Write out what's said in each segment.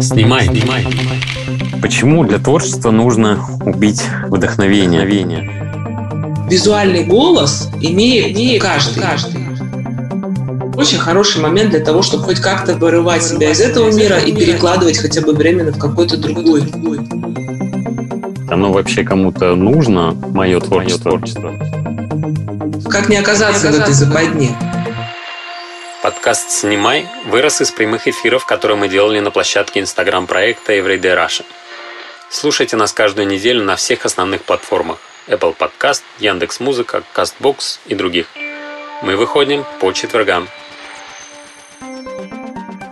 Снимай, снимай. Почему для творчества нужно убить вдохновение? Визуальный голос имеет, имеет каждый. каждый. Очень хороший момент для того, чтобы хоть как-то вырывать себя из этого мира и перекладывать хотя бы временно в какой-то другой. Оно вообще кому-то нужно, мое творчество? Как не оказаться в этой западне? Подкаст «Снимай» вырос из прямых эфиров, которые мы делали на площадке инстаграм-проекта Everyday Russia. Слушайте нас каждую неделю на всех основных платформах Apple Podcast, Яндекс.Музыка, CastBox и других. Мы выходим по четвергам.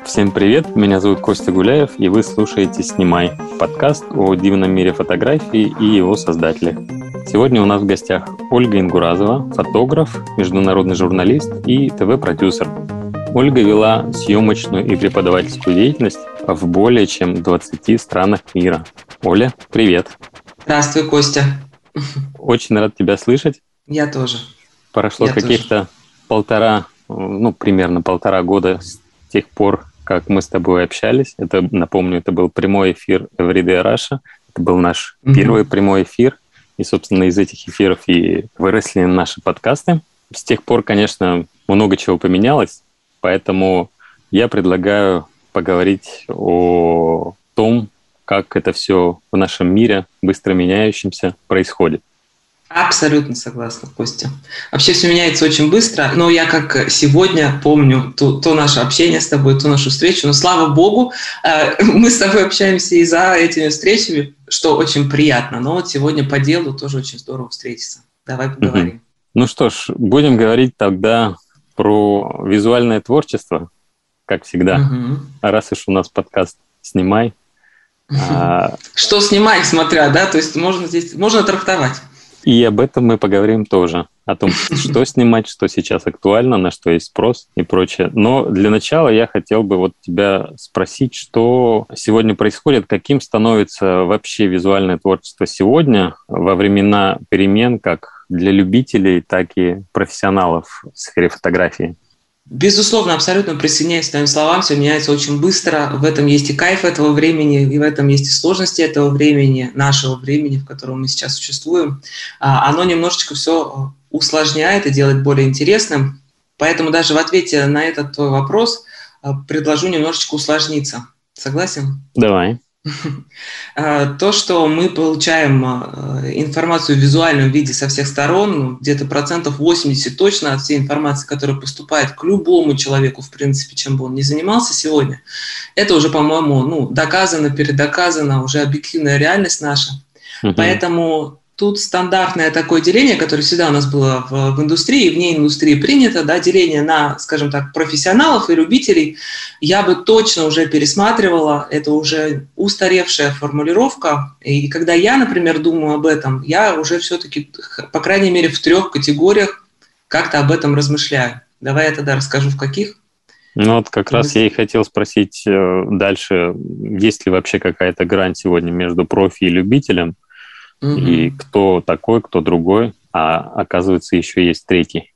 Всем привет, меня зовут Костя Гуляев, и вы слушаете «Снимай» – подкаст о дивном мире фотографии и его создателях. Сегодня у нас в гостях Ольга Ингуразова, фотограф, международный журналист и ТВ-продюсер. Ольга вела съемочную и преподавательскую деятельность в более чем 20 странах мира. Оля, привет. Здравствуй, Костя. Очень рад тебя слышать. Я тоже. Прошло каких-то полтора, ну, примерно полтора года с тех пор, как мы с тобой общались. Это, напомню, это был прямой эфир Everyday Russia. Это был наш mm-hmm. первый прямой эфир. И, собственно, из этих эфиров и выросли наши подкасты. С тех пор, конечно, много чего поменялось. Поэтому я предлагаю поговорить о том, как это все в нашем мире, быстро меняющемся, происходит. Абсолютно согласна, Костя. Вообще все меняется очень быстро, но я как сегодня помню то, то наше общение с тобой, ту нашу встречу, но слава богу, э, мы с тобой общаемся и за этими встречами, что очень приятно, но вот сегодня по делу тоже очень здорово встретиться. Давай поговорим. Ну что ж, будем говорить тогда про визуальное творчество, как всегда. Угу. Раз уж у нас подкаст «Снимай». А... Что снимать, смотря, да? То есть можно здесь, можно трактовать. И об этом мы поговорим тоже. О том, что снимать, что сейчас актуально, на что есть спрос и прочее. Но для начала я хотел бы вот тебя спросить, что сегодня происходит, каким становится вообще визуальное творчество сегодня во времена перемен, как для любителей, так и профессионалов в сфере фотографии. Безусловно, абсолютно присоединяюсь к твоим словам. Все меняется очень быстро. В этом есть и кайф этого времени, и в этом есть и сложности этого времени, нашего времени, в котором мы сейчас существуем. А, оно немножечко все усложняет и делает более интересным. Поэтому даже в ответе на этот твой вопрос а, предложу немножечко усложниться. Согласен? Давай. А, то, что мы получаем а, информацию в визуальном виде со всех сторон, ну, где-то процентов 80 точно от всей информации, которая поступает к любому человеку, в принципе, чем бы он ни занимался сегодня, это уже, по-моему, ну, доказано, передоказано, уже объективная реальность наша. Угу. Поэтому Тут стандартное такое деление, которое всегда у нас было в, в индустрии, вне индустрии принято, да, деление на, скажем так, профессионалов и любителей. Я бы точно уже пересматривала, это уже устаревшая формулировка. И когда я, например, думаю об этом, я уже все-таки, по крайней мере, в трех категориях как-то об этом размышляю. Давай я тогда расскажу, в каких. Ну вот как раз я и хотел спросить э, дальше, есть ли вообще какая-то грань сегодня между профи и любителем? Угу. И кто такой, кто другой, а оказывается еще есть третий.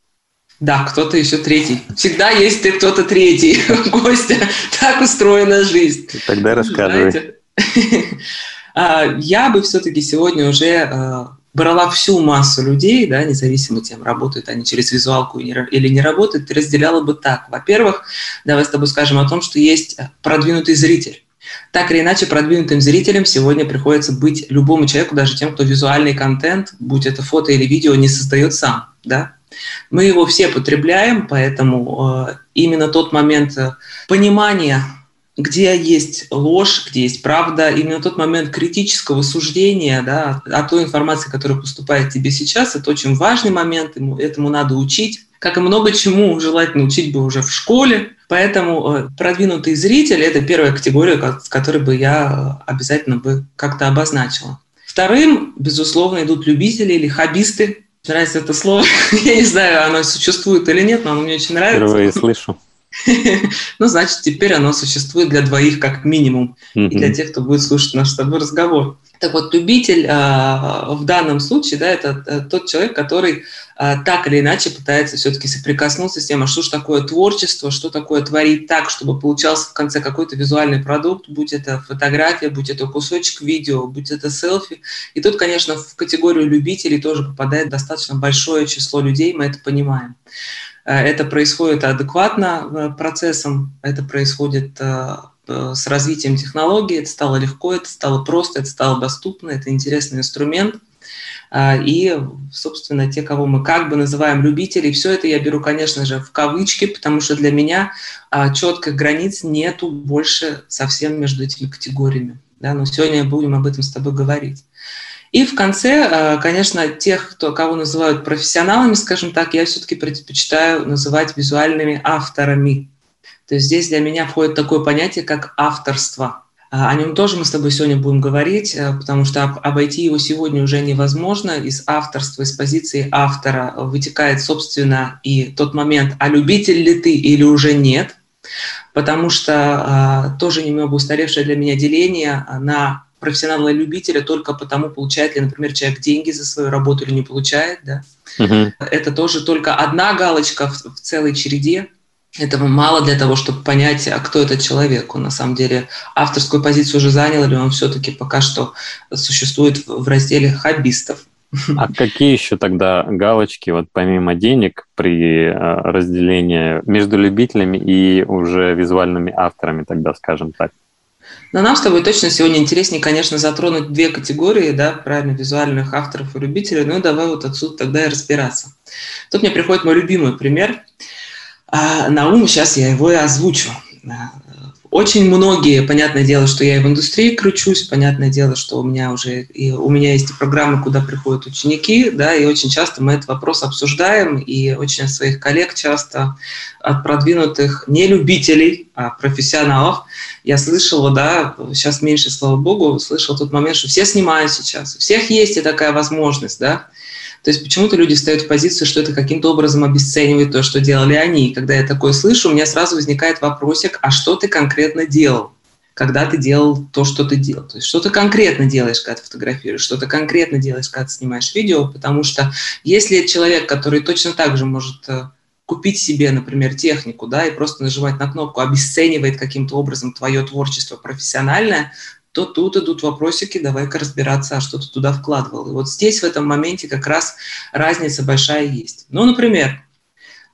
Да, кто-то еще третий. Всегда есть ты кто-то третий. Костя, так устроена жизнь. Тогда рассказывай. А, я бы все-таки сегодня уже а, брала всю массу людей, да, независимо тем, работают они через визуалку или не работают, разделяла бы так. Во-первых, давай с тобой скажем о том, что есть продвинутый зритель. Так или иначе, продвинутым зрителям сегодня приходится быть любому человеку, даже тем, кто визуальный контент, будь это фото или видео, не создает сам. Да? Мы его все потребляем, поэтому э, именно тот момент э, понимания, где есть ложь, где есть правда, именно тот момент критического суждения да, о той информации, которая поступает тебе сейчас, это очень важный момент, этому надо учить. Как и много чему желательно учить бы уже в школе, Поэтому э, продвинутый зритель – это первая категория, которой бы я обязательно бы как-то обозначила. Вторым, безусловно, идут любители или хоббисты. Нравится это слово. я не знаю, оно существует или нет, но оно мне очень нравится. Впервые слышу. Ну, значит, теперь оно существует для двоих как минимум, и для тех, кто будет слушать наш с тобой разговор. Так вот, любитель а, в данном случае, да, это э, тот человек, который а, так или иначе пытается все-таки соприкоснуться с тем, а что же такое творчество, что такое творить так, чтобы получался в конце какой-то визуальный продукт, будь это фотография, будь это кусочек видео, будь это селфи. И тут, конечно, в категорию любителей тоже попадает достаточно большое число людей, мы это понимаем. Э, это происходит адекватно э, процессом, это происходит Э, с развитием технологий это стало легко, это стало просто, это стало доступно, это интересный инструмент. И, собственно, те, кого мы как бы называем любителей, все это я беру, конечно же, в кавычки, потому что для меня четких границ нету больше совсем между этими категориями. Да, но сегодня будем об этом с тобой говорить. И в конце, а, конечно, тех, кто, кого называют профессионалами, скажем так, я все-таки предпочитаю называть визуальными авторами. То есть здесь для меня входит такое понятие, как авторство. А, о нем тоже мы с тобой сегодня будем говорить, э, потому что обойти его сегодня уже невозможно. Из авторства, из позиции автора вытекает, собственно, и тот момент, а любитель ли ты или уже нет, потому что а, тоже немного устаревшее для меня деление на профессионала и любителя только потому, получает ли, например, человек деньги за свою работу или не получает. Да? Угу. Это тоже только одна галочка в, в целой череде этого мало для того, чтобы понять, а кто этот человек. Он на самом деле авторскую позицию уже занял, или он все-таки пока что существует в разделе хоббистов. А какие еще тогда галочки, вот помимо денег, при э, разделении между любителями и уже визуальными авторами, тогда скажем так? Но нам с тобой точно сегодня интереснее, конечно, затронуть две категории, да, правильно, визуальных авторов и любителей. Ну, давай вот отсюда тогда и разбираться. Тут мне приходит мой любимый пример – а на ум сейчас я его и озвучу. Очень многие, понятное дело, что я и в индустрии кручусь, понятное дело, что у меня уже и у меня есть и программы, куда приходят ученики, да, и очень часто мы этот вопрос обсуждаем, и очень от своих коллег часто, от продвинутых не любителей, а профессионалов, я слышала, да, сейчас меньше, слава богу, слышал тот момент, что все снимают сейчас, у всех есть и такая возможность, да, то есть почему-то люди встают в позицию, что это каким-то образом обесценивает то, что делали они. И когда я такое слышу, у меня сразу возникает вопросик, а что ты конкретно делал? когда ты делал то, что ты делал. То есть что ты конкретно делаешь, когда ты фотографируешь, что ты конкретно делаешь, когда ты снимаешь видео, потому что если человек, который точно так же может э, купить себе, например, технику, да, и просто нажимать на кнопку, обесценивает каким-то образом твое творчество профессиональное, то тут идут вопросики, давай-ка разбираться, а что ты туда вкладывал. И вот здесь в этом моменте как раз разница большая есть. Ну, например,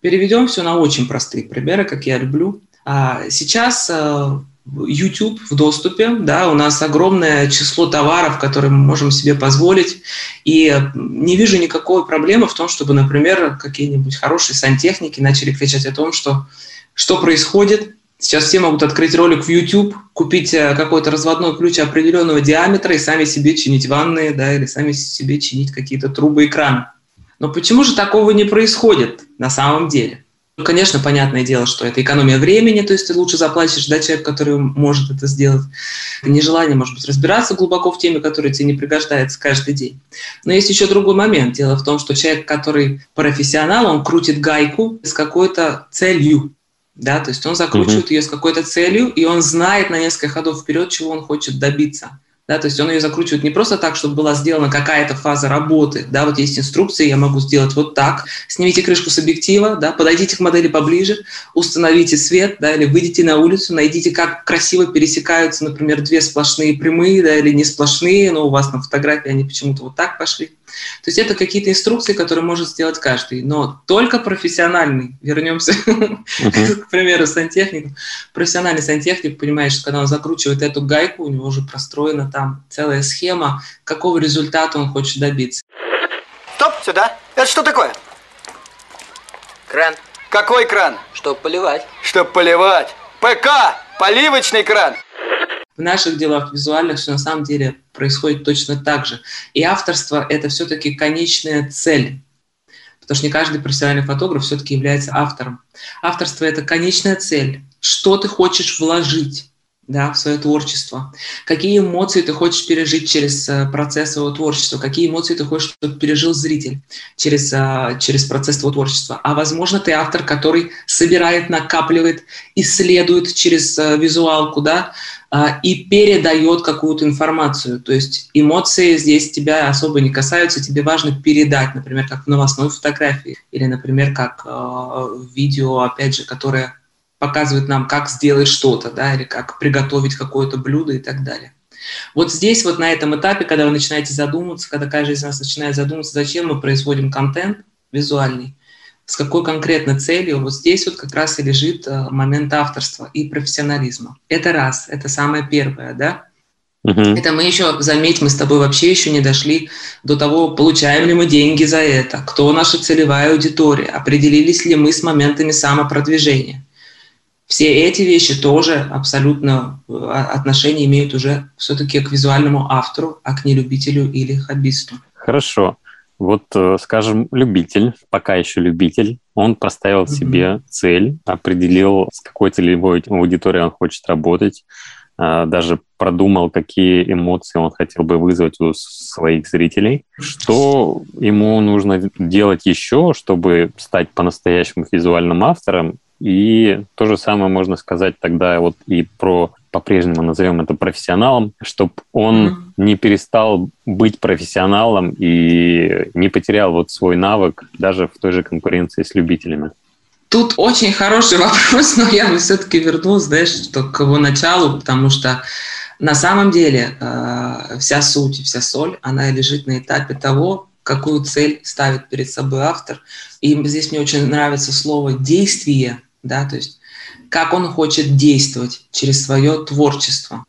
переведем все на очень простые примеры, как я люблю. А сейчас э, YouTube в доступе, да, у нас огромное число товаров, которые мы можем себе позволить, и не вижу никакой проблемы в том, чтобы, например, какие-нибудь хорошие сантехники начали кричать о том, что что происходит, Сейчас все могут открыть ролик в YouTube, купить э, какой-то разводной ключ определенного диаметра и сами себе чинить ванные, да, или сами себе чинить какие-то трубы и краны. Но почему же такого не происходит на самом деле? Ну, конечно, понятное дело, что это экономия времени, то есть ты лучше заплатишь да, человек, который может это сделать. Нежелание, может быть, разбираться глубоко в теме, которая тебе не пригождается каждый день. Но есть еще другой момент. Дело в том, что человек, который профессионал, он крутит гайку с какой-то целью да, то есть он закручивает uh-huh. ее с какой-то целью, и он знает на несколько ходов вперед, чего он хочет добиться. Да, то есть он ее закручивает не просто так, чтобы была сделана какая-то фаза работы. Да, вот есть инструкции, я могу сделать вот так. Снимите крышку с объектива, да, подойдите к модели поближе, установите свет, да, или выйдите на улицу, найдите, как красиво пересекаются, например, две сплошные прямые, да, или не сплошные, но у вас на фотографии они почему-то вот так пошли. То есть это какие-то инструкции, которые может сделать каждый, но только профессиональный. Вернемся, к примеру, сантехнику. Профессиональный сантехник понимает, что когда он закручивает эту гайку, у него уже простроена там целая схема, какого результата он хочет добиться. Стоп, сюда. Это что такое? Кран. Какой кран? Чтоб поливать. Чтоб поливать. ПК! Поливочный кран в наших делах визуальных все на самом деле происходит точно так же. И авторство – это все-таки конечная цель. Потому что не каждый профессиональный фотограф все-таки является автором. Авторство – это конечная цель. Что ты хочешь вложить? да, в свое творчество, какие эмоции ты хочешь пережить через э, процесс своего творчества, какие эмоции ты хочешь, чтобы пережил зритель через, э, через процесс твоего творчества. А возможно, ты автор, который собирает, накапливает, исследует через э, визуалку, да, и передает какую-то информацию. То есть эмоции здесь тебя особо не касаются, тебе важно передать, например, как в новостной фотографии, или, например, как в видео, опять же, которое показывает нам, как сделать что-то, да, или как приготовить какое-то блюдо и так далее. Вот здесь, вот на этом этапе, когда вы начинаете задумываться, когда каждый из нас начинает задумываться, зачем мы производим контент визуальный, с какой конкретно целью, вот здесь вот как раз и лежит э, момент авторства и профессионализма. Это раз, это самое первое, да? Угу. Это мы еще, заметь, мы с тобой вообще еще не дошли до того, получаем ли мы деньги за это, кто наша целевая аудитория, определились ли мы с моментами самопродвижения все эти вещи тоже абсолютно э, отношение имеют уже все-таки к визуальному автору, а к нелюбителю или хоббисту. Хорошо. Вот, э, скажем, любитель, пока еще любитель, он поставил mm-hmm. себе цель, определил, с какой целевой аудиторией он хочет работать, э, даже продумал, какие эмоции он хотел бы вызвать у своих зрителей. Что ему нужно делать еще, чтобы стать по-настоящему визуальным автором и то же самое можно сказать тогда вот и про по-прежнему назовем это профессионалом, чтобы он mm-hmm. не перестал быть профессионалом и не потерял вот свой навык даже в той же конкуренции с любителями. Тут очень хороший вопрос, но я бы все-таки вернулась, знаешь, что к его началу, потому что на самом деле э, вся суть, вся соль, она лежит на этапе того, какую цель ставит перед собой автор. И здесь мне очень нравится слово «действие», да, то есть как он хочет действовать через свое творчество.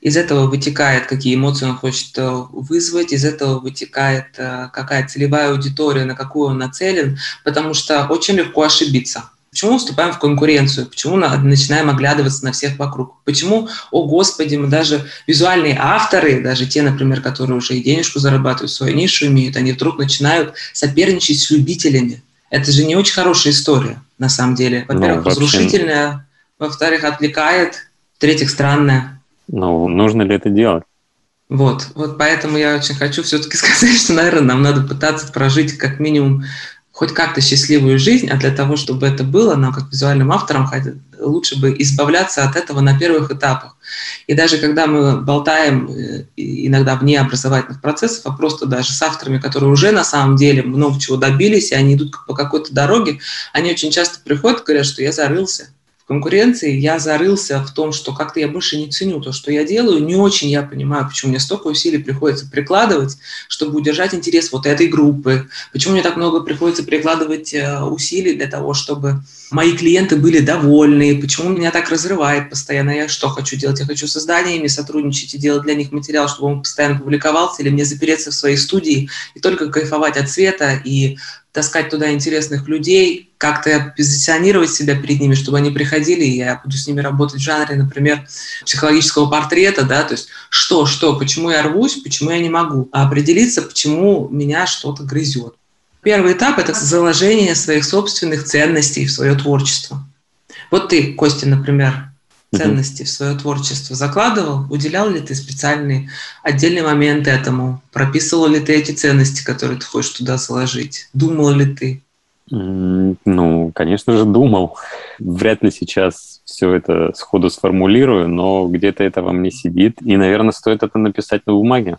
Из этого вытекает, какие эмоции он хочет э, вызвать, из этого вытекает, э, какая целевая аудитория, на какую он нацелен, потому что очень легко ошибиться. Почему мы вступаем в конкуренцию? Почему начинаем оглядываться на всех вокруг? Почему, о господи, мы даже визуальные авторы, даже те, например, которые уже и денежку зарабатывают, свою нишу имеют, они вдруг начинают соперничать с любителями. Это же не очень хорошая история, на самом деле. Ну, Во-первых, ну, разрушительная, во-вторых, отвлекает, в-третьих, странная. Ну, нужно ли это делать? Вот, вот поэтому я очень хочу все-таки сказать, что, наверное, нам надо пытаться прожить как минимум хоть как-то счастливую жизнь, а для того, чтобы это было, нам, как визуальным авторам, лучше бы избавляться от этого на первых этапах. И даже когда мы болтаем э, иногда вне образовательных процессов, а просто даже с авторами, которые уже на самом деле много чего добились, и они идут по какой-то дороге, они очень часто приходят и говорят, что я зарылся, в конкуренции я зарылся в том, что как-то я больше не ценю то, что я делаю, не очень я понимаю, почему мне столько усилий приходится прикладывать, чтобы удержать интерес вот этой группы, почему мне так много приходится прикладывать э, усилий для того, чтобы мои клиенты были довольны, почему меня так разрывает постоянно, я что хочу делать, я хочу с изданиями сотрудничать и делать для них материал, чтобы он постоянно публиковался, или мне запереться в своей студии и только кайфовать от цвета и таскать туда интересных людей, как-то позиционировать себя перед ними, чтобы они приходили, и я буду с ними работать в жанре, например, психологического портрета, да, то есть что, что, почему я рвусь, почему я не могу, а определиться, почему меня что-то грызет. Первый этап – это заложение своих собственных ценностей в свое творчество. Вот ты, Костя, например, ценности в свое творчество закладывал? Уделял ли ты специальный отдельный момент этому? Прописывал ли ты эти ценности, которые ты хочешь туда заложить? Думал ли ты? Ну, конечно же, думал. Вряд ли сейчас все это сходу сформулирую, но где-то это во мне сидит. И, наверное, стоит это написать на бумаге.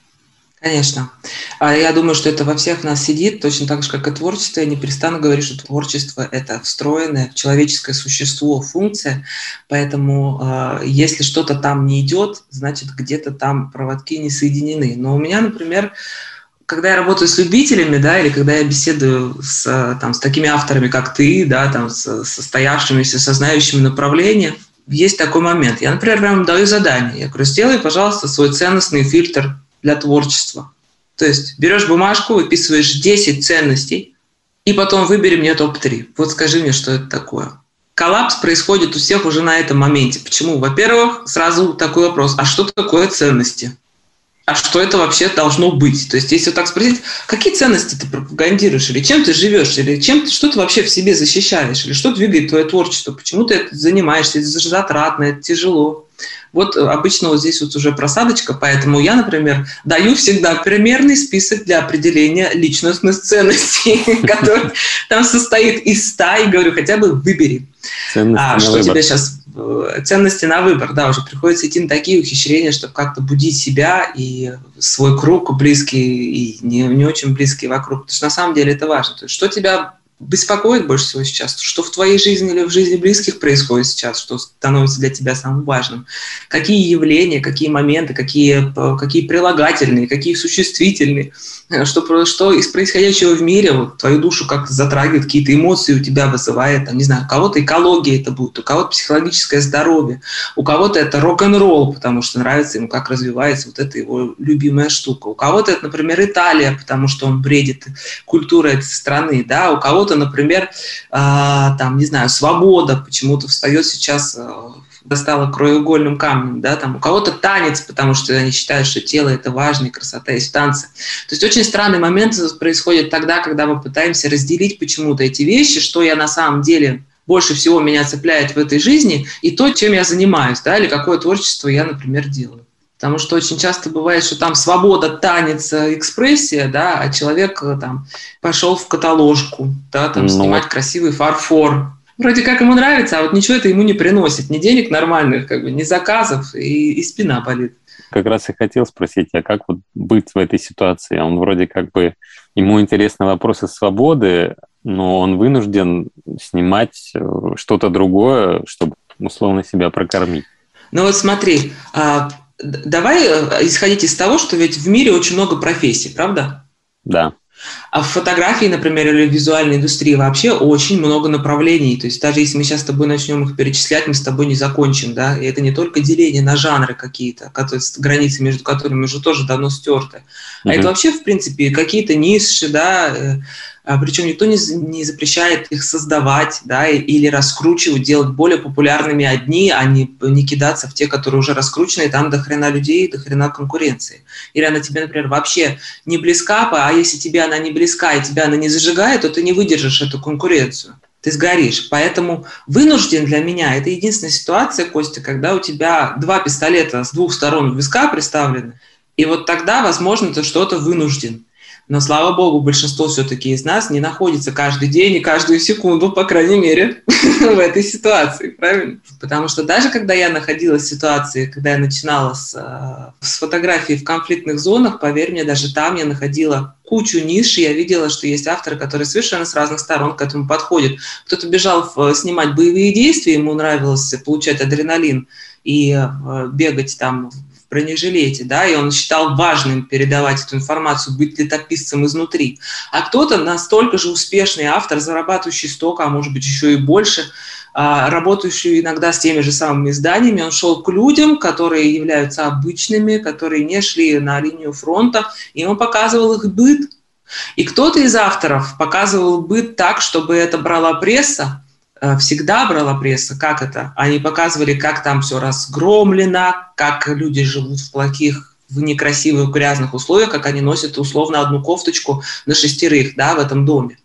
Конечно. А я думаю, что это во всех нас сидит, точно так же, как и творчество. Я не перестану говорить, что творчество – это встроенное в человеческое существо, функция. Поэтому э, если что-то там не идет, значит, где-то там проводки не соединены. Но у меня, например, когда я работаю с любителями, да, или когда я беседую с, там, с такими авторами, как ты, да, там, с состоявшимися, со знающими направления, есть такой момент. Я, например, прям даю задание. Я говорю, сделай, пожалуйста, свой ценностный фильтр для творчества. То есть берешь бумажку, выписываешь 10 ценностей, и потом выбери мне топ-3. Вот скажи мне, что это такое. Коллапс происходит у всех уже на этом моменте. Почему? Во-первых, сразу такой вопрос, а что такое ценности? А что это вообще должно быть? То есть, если так спросить, какие ценности ты пропагандируешь, или чем ты живешь, или чем ты, что ты вообще в себе защищаешь, или что двигает твое творчество, почему ты это занимаешься, это затратно, это тяжело. Вот обычно вот здесь вот уже просадочка, поэтому я, например, даю всегда примерный список для определения личностных ценностей, который там состоит из ста, и говорю, хотя бы выбери. А что тебе сейчас э, ценности на выбор, да, уже приходится идти на такие ухищрения, чтобы как-то будить себя и свой круг близкий и не, не очень близкий вокруг, потому что на самом деле это важно. То есть, что тебя беспокоит больше всего сейчас? Что в твоей жизни или в жизни близких происходит сейчас, что становится для тебя самым важным? Какие явления, какие моменты, какие, какие прилагательные, какие существительные? Что, что из происходящего в мире вот, твою душу как затрагивает, какие-то эмоции у тебя вызывает, там, не знаю, у кого-то экология это будет, у кого-то психологическое здоровье, у кого-то это рок-н-ролл, потому что нравится ему, как развивается вот эта его любимая штука. У кого-то это, например, Италия, потому что он бредит культурой этой страны, да, у кого-то кого-то, например, а, там, не знаю, свобода почему-то встает сейчас э, стала краеугольным камнем, да, там у кого-то танец, потому что они считают, что тело это важно, и красота в танце. То есть очень странный момент происходит тогда, когда мы пытаемся разделить почему-то эти вещи, что я на самом деле больше всего меня цепляет в этой жизни, и то, чем я занимаюсь, да, или какое творчество я, например, делаю. Потому что очень часто бывает, что там свобода, танец, экспрессия, да, а человек э, там пошел в каталожку, да, там ну, снимать красивый фарфор. Вроде как ему нравится, а вот ничего это ему не приносит. Ни денег нормальных, как бы, ни заказов, и, и спина болит. Как раз и хотел спросить, а как вот быть в этой ситуации? Он вроде как бы, ему интересны вопросы свободы, но он вынужден снимать э, что-то другое, чтобы условно себя прокормить. Ну вот смотри, а, давай э, исходить из того, что ведь в мире очень много профессий, правда? Да. А в фотографии, например, или в визуальной индустрии вообще очень много направлений. То есть даже если мы сейчас с тобой начнем их перечислять, мы с тобой не закончим, да. И это не только деление на жанры какие-то, границы между которыми уже тоже давно стерты, а это вообще, в принципе, какие-то ниши, да, э, причем никто не, не запрещает их создавать да, или раскручивать, делать более популярными одни, а не, не кидаться в те, которые уже раскручены, и там до хрена людей, до хрена конкуренции. Или она тебе, например, вообще не близка, а если тебе она не близка и тебя она не зажигает, то ты не выдержишь эту конкуренцию ты сгоришь. Поэтому вынужден для меня, это единственная ситуация, Костя, когда у тебя два пистолета с двух сторон виска приставлены, и вот тогда, возможно, ты что-то вынужден. Но, слава богу, большинство все-таки из нас не находится каждый день и каждую секунду, по крайней мере, в этой ситуации, правильно? Потому что даже когда я находилась в ситуации, когда я начинала с, э, с фотографией в конфликтных зонах, поверь мне, даже там я находила кучу ниш, и я видела, что есть авторы, которые совершенно с разных сторон к этому подходят. Кто-то бежал в, снимать боевые действия, ему нравилось получать адреналин и э, бегать там бронежилете, да, и он считал важным передавать эту информацию, быть летописцем изнутри. А кто-то настолько же успешный автор, зарабатывающий столько, а может быть еще и больше, а, работающий иногда с теми же самыми изданиями, он шел к людям, которые являются обычными, которые не шли на линию фронта, и он показывал их быт. И кто-то из авторов показывал быт так, чтобы это брала пресса, всегда брала пресса, как это? Они показывали, как там все разгромлено, как люди живут в плохих в некрасивых грязных условиях, как они носят условно одну кофточку на шестерых да, в этом доме.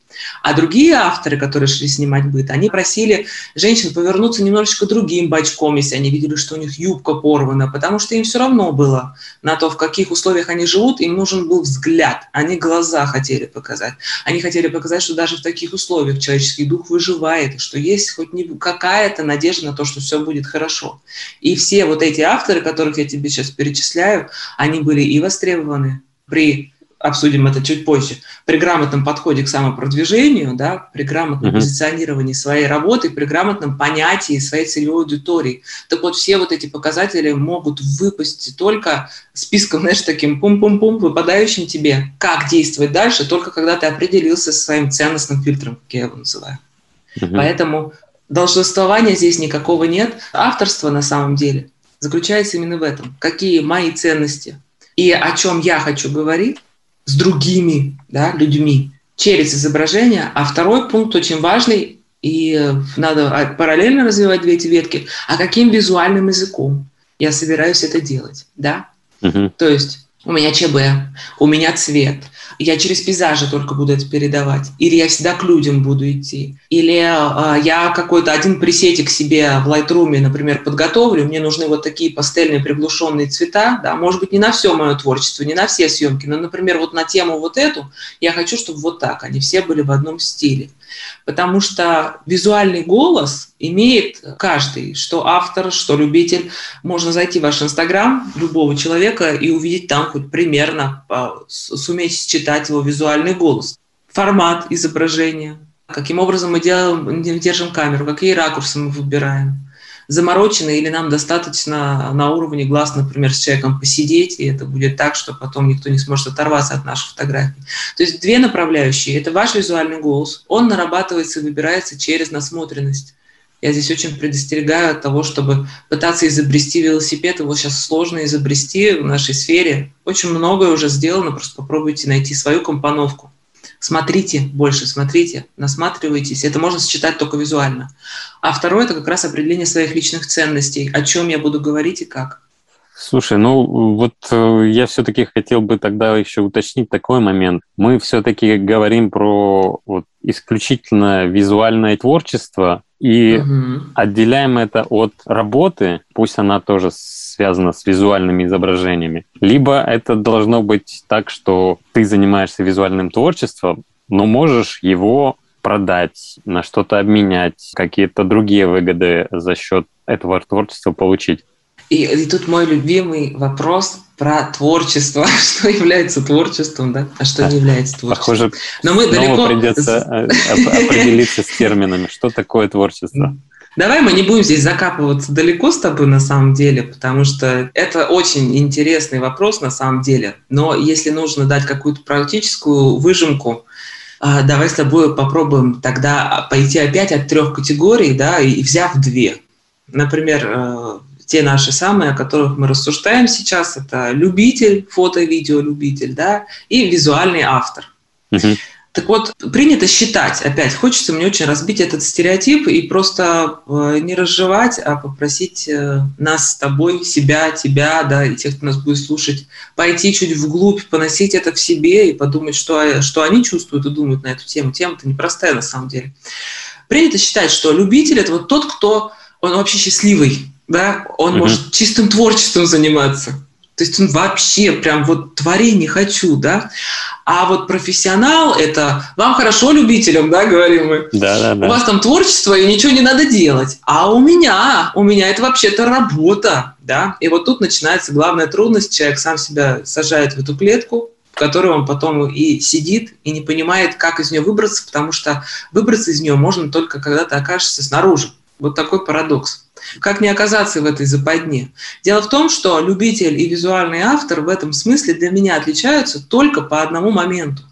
А другие авторы, которые шли снимать быт, они просили женщин повернуться немножечко другим бочком, если они видели, что у них юбка порвана, потому что им все равно было на то, в каких условиях они живут, им нужен был взгляд, они глаза хотели показать. Они хотели показать, что даже в таких условиях человеческий дух выживает, что есть хоть какая-то надежда на то, что все будет хорошо. И все вот эти авторы, которых я тебе сейчас перечисляю, они были и востребованы при обсудим это чуть позже, при грамотном подходе к самопродвижению, да, при грамотном uh-huh. позиционировании своей работы, при грамотном понятии своей целевой аудитории. Так вот, все вот эти показатели могут выпасть только списком, знаешь, таким пум-пум-пум, выпадающим тебе, как действовать дальше, только когда ты определился со своим ценностным фильтром, как я его называю. Uh-huh. Поэтому должествования здесь никакого нет. Авторство на самом деле заключается именно в этом. Какие мои ценности и о чем я хочу говорить, с другими да, людьми через изображение. А второй пункт очень важный, и надо параллельно развивать две эти ветки, а каким визуальным языком я собираюсь это делать, да? Uh-huh. То есть у меня ЧБ, у меня цвет, я через пейзажи только буду это передавать, или я всегда к людям буду идти, или э, я какой-то один пресетик себе в Lightroom, например, подготовлю, мне нужны вот такие пастельные приглушенные цвета, да, может быть, не на все мое творчество, не на все съемки, но, например, вот на тему вот эту я хочу, чтобы вот так, они все были в одном стиле. Потому что визуальный голос имеет каждый, что автор, что любитель. Можно зайти в ваш Инстаграм любого человека и увидеть там хоть примерно, а, суметь считать его визуальный голос. Формат изображения, каким образом мы делаем, держим камеру, какие ракурсы мы выбираем – заморочены, или нам достаточно на уровне глаз, например, с человеком посидеть, и это будет так, что потом никто не сможет оторваться от нашей фотографии. То есть две направляющие. Это ваш визуальный голос. Он нарабатывается и выбирается через насмотренность. Я здесь очень предостерегаю от того, чтобы пытаться изобрести велосипед. Его сейчас сложно изобрести в нашей сфере. Очень многое уже сделано, просто попробуйте найти свою компоновку. Смотрите больше, смотрите, насматривайтесь. Это можно сочетать только визуально. А второе – это как раз определение своих личных ценностей. О чем я буду говорить и как. Слушай, ну вот э, я все-таки хотел бы тогда еще уточнить такой момент. Мы все-таки говорим про вот, исключительно визуальное творчество и угу. отделяем это от работы, пусть она тоже связана с визуальными изображениями. Либо это должно быть так, что ты занимаешься визуальным творчеством, но можешь его продать, на что-то обменять, какие-то другие выгоды за счет этого творчества получить. И, и тут мой любимый вопрос про творчество. Что является творчеством, да? А что не является творчеством? Похоже, Но мы далеко... придется определиться с терминами. Что такое творчество? Давай мы не будем здесь закапываться далеко с тобой на самом деле, потому что это очень интересный вопрос на самом деле. Но если нужно дать какую-то практическую выжимку, а, давай с тобой попробуем тогда пойти опять от трех категорий, да, и взяв две. Например, э, те наши самые, о которых мы рассуждаем сейчас, это любитель, фото-видео-любитель, да, и визуальный автор. Uh-huh. Так вот, принято считать, опять, хочется мне очень разбить этот стереотип и просто э, не разжевать, а попросить э, нас с тобой, себя, тебя, да, и тех, кто нас будет слушать, пойти чуть вглубь, поносить это в себе и подумать, что, что они чувствуют и думают на эту тему. Тема-то непростая на самом деле. Принято считать, что любитель – это вот тот, кто, он вообще счастливый, да, он uh-huh. может чистым творчеством заниматься. То есть он вообще прям вот твори не хочу, да. А вот профессионал – это вам хорошо любителям, да, говорим мы. Да, да, да. У вас там творчество, и ничего не надо делать. А у меня, у меня это вообще-то работа, да. И вот тут начинается главная трудность. Человек сам себя сажает в эту клетку, в которой он потом и сидит, и не понимает, как из нее выбраться, потому что выбраться из нее можно только когда ты окажешься снаружи. Вот такой парадокс. Как не оказаться в этой западне? Дело в том, что любитель и визуальный автор в этом смысле для меня отличаются только по одному моменту.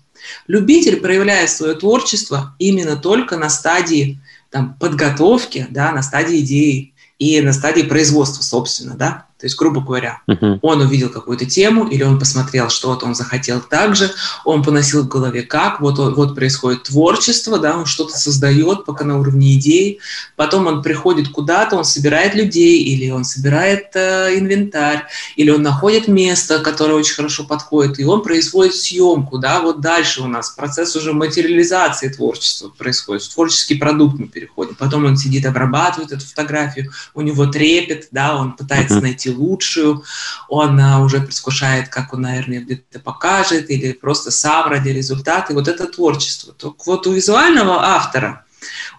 Любитель проявляет свое творчество именно только на стадии там, подготовки, да, на стадии идеи и на стадии производства, собственно, да. То есть, грубо говоря, uh-huh. он увидел какую-то тему, или он посмотрел что-то, он захотел так же, он поносил в голове как, вот, вот происходит творчество, да, он что-то создает пока на уровне идей, потом он приходит куда-то, он собирает людей, или он собирает э, инвентарь, или он находит место, которое очень хорошо подходит, и он производит съемку, да, вот дальше у нас процесс уже материализации творчества происходит, в творческий продукт мы переходим, потом он сидит, обрабатывает эту фотографию, у него трепет, да, он пытается uh-huh. найти найти лучшую, он а, уже предвкушает, как он, наверное, где-то покажет, или просто сам ради результата. И вот это творчество. Только вот у визуального автора,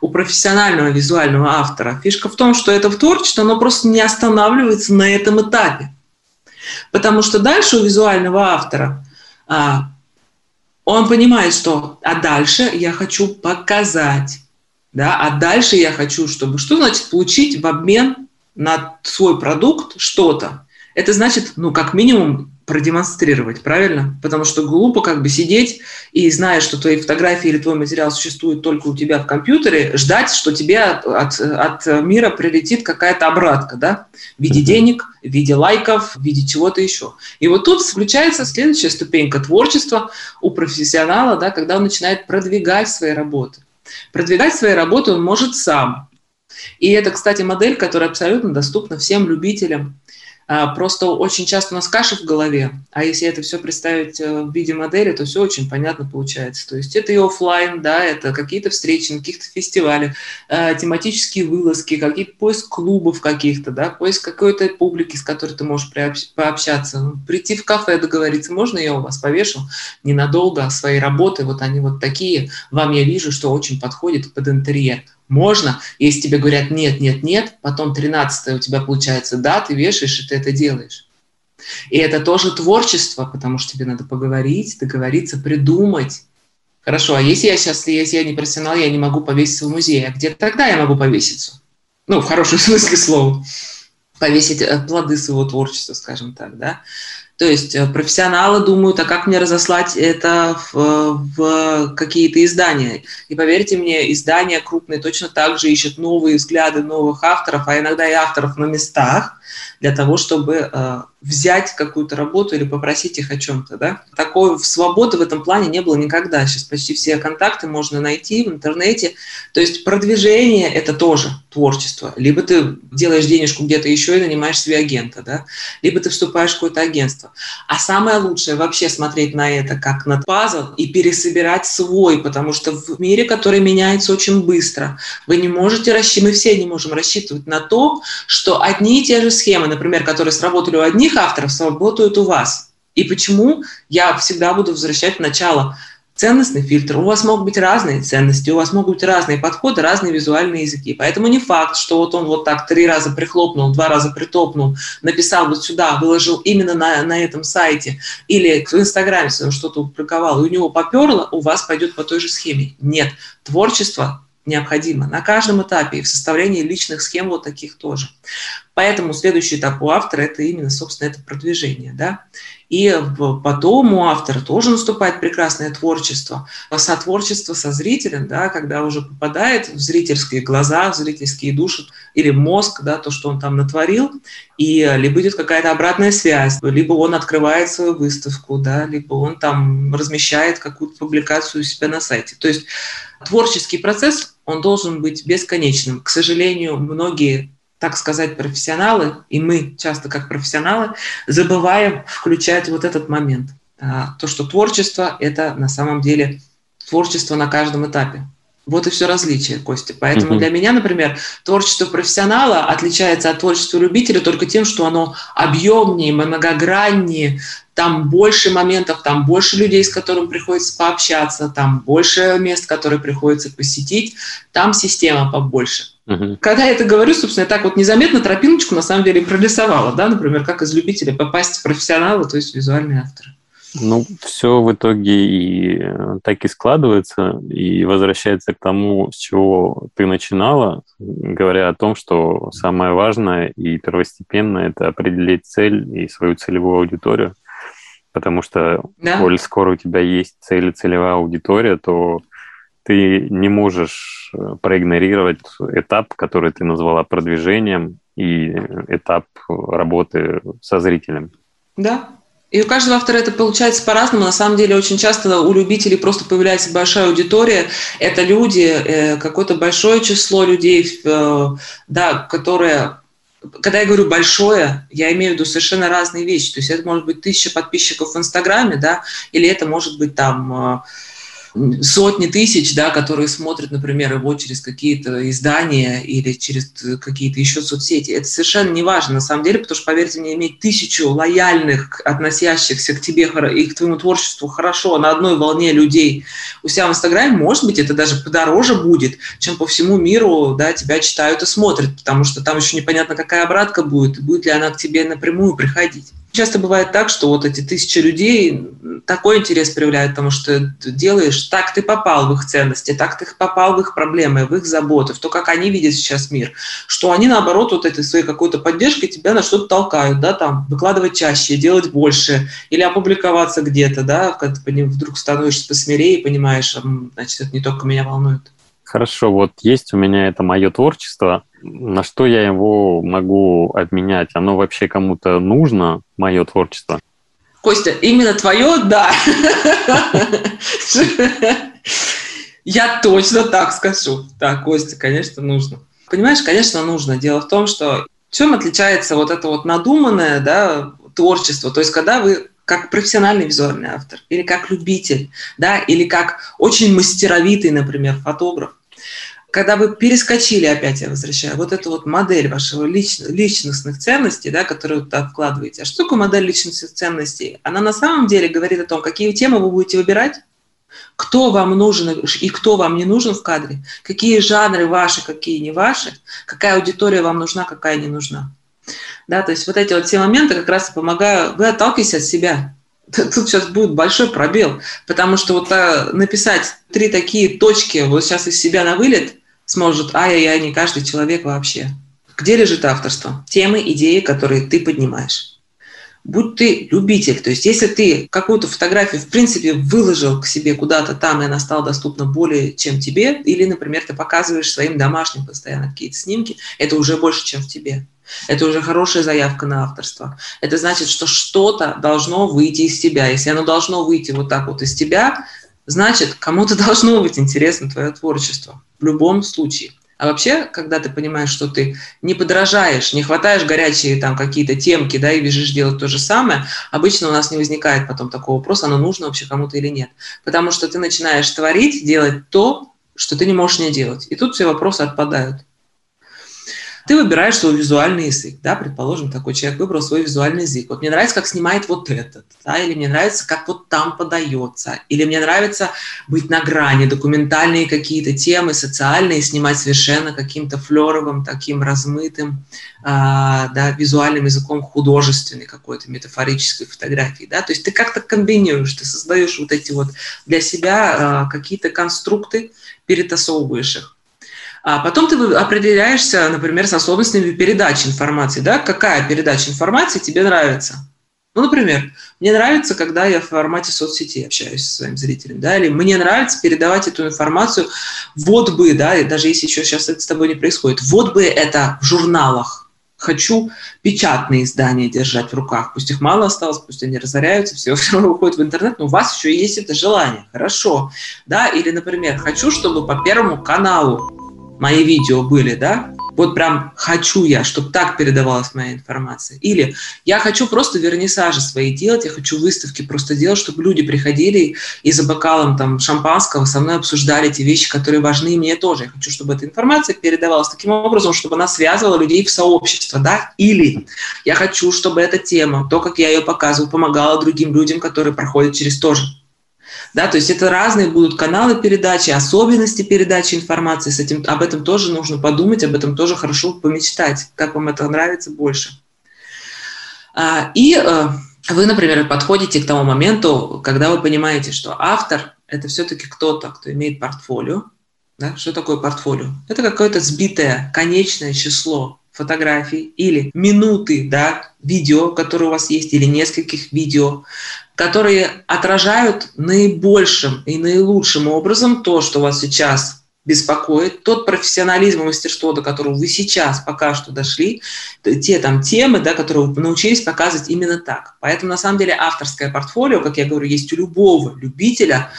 у профессионального визуального автора фишка в том, что это творчество, оно просто не останавливается на этом этапе. Потому что дальше у визуального автора а, он понимает, что а дальше я хочу показать, да, а дальше я хочу, чтобы что значит получить в обмен на свой продукт что-то, это значит, ну, как минимум, продемонстрировать, правильно? Потому что глупо как бы сидеть и, зная, что твои фотографии или твой материал существует только у тебя в компьютере, ждать, что тебе от, от, от мира прилетит какая-то обратка, да? В виде денег, в виде лайков, в виде чего-то еще. И вот тут включается следующая ступенька творчества у профессионала, да, когда он начинает продвигать свои работы. Продвигать свои работы он может сам, и это, кстати, модель, которая абсолютно доступна всем любителям. А, просто очень часто у нас каша в голове, а если это все представить э, в виде модели, то все очень понятно получается. То есть это и офлайн, да, это какие-то встречи на каких-то фестивалях, э, тематические вылазки, какие-то поиск клубов каких-то, да, поиск какой-то публики, с которой ты можешь пообщаться, ну, прийти в кафе, договориться, можно я у вас повешу ненадолго своей работы, вот они вот такие, вам я вижу, что очень подходит под интерьер. Можно, если тебе говорят нет, нет, нет, потом 13 у тебя получается да, ты вешаешь, и ты это делаешь. И это тоже творчество, потому что тебе надо поговорить, договориться, придумать. Хорошо, а если я сейчас, если я не профессионал, я не могу повеситься в музее, а где тогда я могу повеситься? Ну, в хорошем смысле слова. Повесить э, плоды своего творчества, скажем так, да. То есть э, профессионалы думают, а как мне разослать это в, в какие-то издания. И поверьте мне, издания крупные точно так же ищут новые взгляды новых авторов, а иногда и авторов на местах, для того, чтобы э, взять какую-то работу или попросить их о чем-то. Да? Такой свободы в этом плане не было никогда. Сейчас почти все контакты можно найти в интернете. То есть продвижение – это тоже творчество. Либо ты делаешь денежку где-то еще и нанимаешь себе агента, да? либо ты вступаешь в какое-то агентство. А самое лучшее вообще смотреть на это как на пазл и пересобирать свой, потому что в мире, который меняется очень быстро, вы не можете рассчитывать, мы все не можем рассчитывать на то, что одни и те же схемы, например, которые сработали у одних авторов, сработают у вас. И почему я всегда буду возвращать в начало ценностный фильтр. У вас могут быть разные ценности, у вас могут быть разные подходы, разные визуальные языки. Поэтому не факт, что вот он вот так три раза прихлопнул, два раза притопнул, написал вот сюда, выложил именно на, на этом сайте или в Инстаграме что-то опубликовал, и у него поперло, у вас пойдет по той же схеме. Нет, творчество необходимо на каждом этапе и в составлении личных схем вот таких тоже. Поэтому следующий этап у автора – это именно, собственно, это продвижение. Да? И потом у автора тоже наступает прекрасное творчество. Сотворчество со зрителем, да, когда уже попадает в зрительские глаза, в зрительские души или мозг, да, то, что он там натворил, и либо идет какая-то обратная связь, либо он открывает свою выставку, да, либо он там размещает какую-то публикацию у себя на сайте. То есть творческий процесс, он должен быть бесконечным. К сожалению, многие так сказать, профессионалы, и мы часто как профессионалы забываем включать вот этот момент. А, то, что творчество – это на самом деле творчество на каждом этапе. Вот и все различие, Костя. Поэтому mm-hmm. для меня, например, творчество профессионала отличается от творчества любителя только тем, что оно объемнее, многограннее, там больше моментов, там больше людей, с которыми приходится пообщаться, там больше мест, которые приходится посетить, там система побольше. Угу. Когда я это говорю, собственно, я так вот незаметно тропиночку на самом деле прорисовала, да, например, как из любителя попасть в профессионала, то есть визуальный автор. Ну, все в итоге и э, так и складывается, и возвращается к тому, с чего ты начинала, говоря о том, что самое важное и первостепенное – это определить цель и свою целевую аудиторию. Потому что, да. коль скоро у тебя есть цель и целевая аудитория, то ты не можешь э, проигнорировать этап, который ты назвала продвижением, и этап работы со зрителем. Да, и у каждого автора это получается по-разному. На самом деле очень часто у любителей просто появляется большая аудитория. Это люди, э, какое-то большое число людей, э, да, которые когда я говорю большое, я имею в виду совершенно разные вещи. То есть это может быть тысяча подписчиков в Инстаграме, да, или это может быть там сотни тысяч, да, которые смотрят, например, его через какие-то издания или через какие-то еще соцсети. Это совершенно не важно на самом деле, потому что, поверьте мне, иметь тысячу лояльных, относящихся к тебе и к твоему творчеству хорошо на одной волне людей у себя в Инстаграме, может быть, это даже подороже будет, чем по всему миру да, тебя читают и смотрят, потому что там еще непонятно, какая обратка будет, будет ли она к тебе напрямую приходить. Часто бывает так, что вот эти тысячи людей такой интерес проявляют, потому что ты делаешь, так ты попал в их ценности, так ты попал в их проблемы, в их заботы, в то, как они видят сейчас мир, что они, наоборот, вот этой своей какой-то поддержкой тебя на что-то толкают, да, там, выкладывать чаще, делать больше, или опубликоваться где-то, да, когда ты вдруг становишься посмирее и понимаешь, значит, это не только меня волнует. Хорошо, вот есть у меня это мое творчество, на что я его могу обменять? Оно вообще кому-то нужно, мое творчество? Костя, именно твое, да. Я точно так скажу. Да, Костя, конечно, нужно. Понимаешь, конечно, нужно. Дело в том, что чем отличается вот это вот надуманное да, творчество? То есть, когда вы как профессиональный визуальный автор, или как любитель, да, или как очень мастеровитый, например, фотограф, когда вы перескочили, опять я возвращаю, вот эту вот модель вашего лично, личностных ценностей, да, которую вы откладываете. А что такое модель личностных ценностей? Она на самом деле говорит о том, какие темы вы будете выбирать, кто вам нужен и кто вам не нужен в кадре, какие жанры ваши, какие не ваши, какая аудитория вам нужна, какая не нужна. Да, то есть вот эти вот все моменты как раз помогают, вы отталкиваетесь от себя. Тут сейчас будет большой пробел, потому что вот а, написать три такие точки вот сейчас из себя на вылет сможет, ай-яй-яй, не каждый человек вообще. Где лежит авторство? Темы, идеи, которые ты поднимаешь будь ты любитель. То есть если ты какую-то фотографию, в принципе, выложил к себе куда-то там, и она стала доступна более, чем тебе, или, например, ты показываешь своим домашним постоянно какие-то снимки, это уже больше, чем в тебе. Это уже хорошая заявка на авторство. Это значит, что что-то должно выйти из тебя. Если оно должно выйти вот так вот из тебя, значит, кому-то должно быть интересно твое творчество. В любом случае. А вообще, когда ты понимаешь, что ты не подражаешь, не хватаешь горячие там какие-то темки, да, и бежишь делать то же самое, обычно у нас не возникает потом такого вопроса, оно нужно вообще кому-то или нет. Потому что ты начинаешь творить, делать то, что ты не можешь не делать. И тут все вопросы отпадают ты выбираешь свой визуальный язык, да, предположим, такой человек выбрал свой визуальный язык. Вот мне нравится, как снимает вот этот, да, или мне нравится, как вот там подается, или мне нравится быть на грани, документальные какие-то темы, социальные, снимать совершенно каким-то флеровым, таким размытым, а, да, визуальным языком художественной какой-то метафорической фотографии, да, то есть ты как-то комбинируешь, ты создаешь вот эти вот для себя а, какие-то конструкты, перетасовываешь их. А потом ты определяешься, например, с особенностями передачи информации. Да? Какая передача информации тебе нравится? Ну, например, мне нравится, когда я в формате соцсети общаюсь со своим зрителем, да, или мне нравится передавать эту информацию, вот бы, да, и даже если еще сейчас это с тобой не происходит, вот бы это в журналах, хочу печатные издания держать в руках. Пусть их мало осталось, пусть они разоряются, все все равно уходят в интернет, но у вас еще есть это желание. Хорошо. Да? Или, например, хочу, чтобы по Первому каналу мои видео были, да, вот прям хочу я, чтобы так передавалась моя информация. Или я хочу просто вернисажи свои делать, я хочу выставки просто делать, чтобы люди приходили и за бокалом там шампанского со мной обсуждали те вещи, которые важны мне тоже. Я хочу, чтобы эта информация передавалась таким образом, чтобы она связывала людей в сообщество, да. Или я хочу, чтобы эта тема, то, как я ее показываю, помогала другим людям, которые проходят через то же. Да, то есть это разные будут каналы передачи, особенности передачи информации. С этим, об этом тоже нужно подумать, об этом тоже хорошо помечтать, как вам это нравится больше. А, и э, вы, например, подходите к тому моменту, когда вы понимаете, что автор – это все-таки кто-то, кто имеет портфолио. Да? Что такое портфолио? Это какое-то сбитое конечное число фотографий или минуты да, видео, которые у вас есть, или нескольких видео, которые отражают наибольшим и наилучшим образом то, что вас сейчас беспокоит, тот профессионализм и мастерство, до которого вы сейчас пока что дошли, те там темы, да, которые вы научились показывать именно так. Поэтому на самом деле авторское портфолио, как я говорю, есть у любого любителя.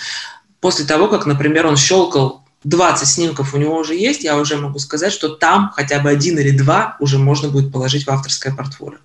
После того, как, например, он щелкал 20 снимков у него уже есть, я уже могу сказать, что там хотя бы один или два уже можно будет положить в авторское портфолио.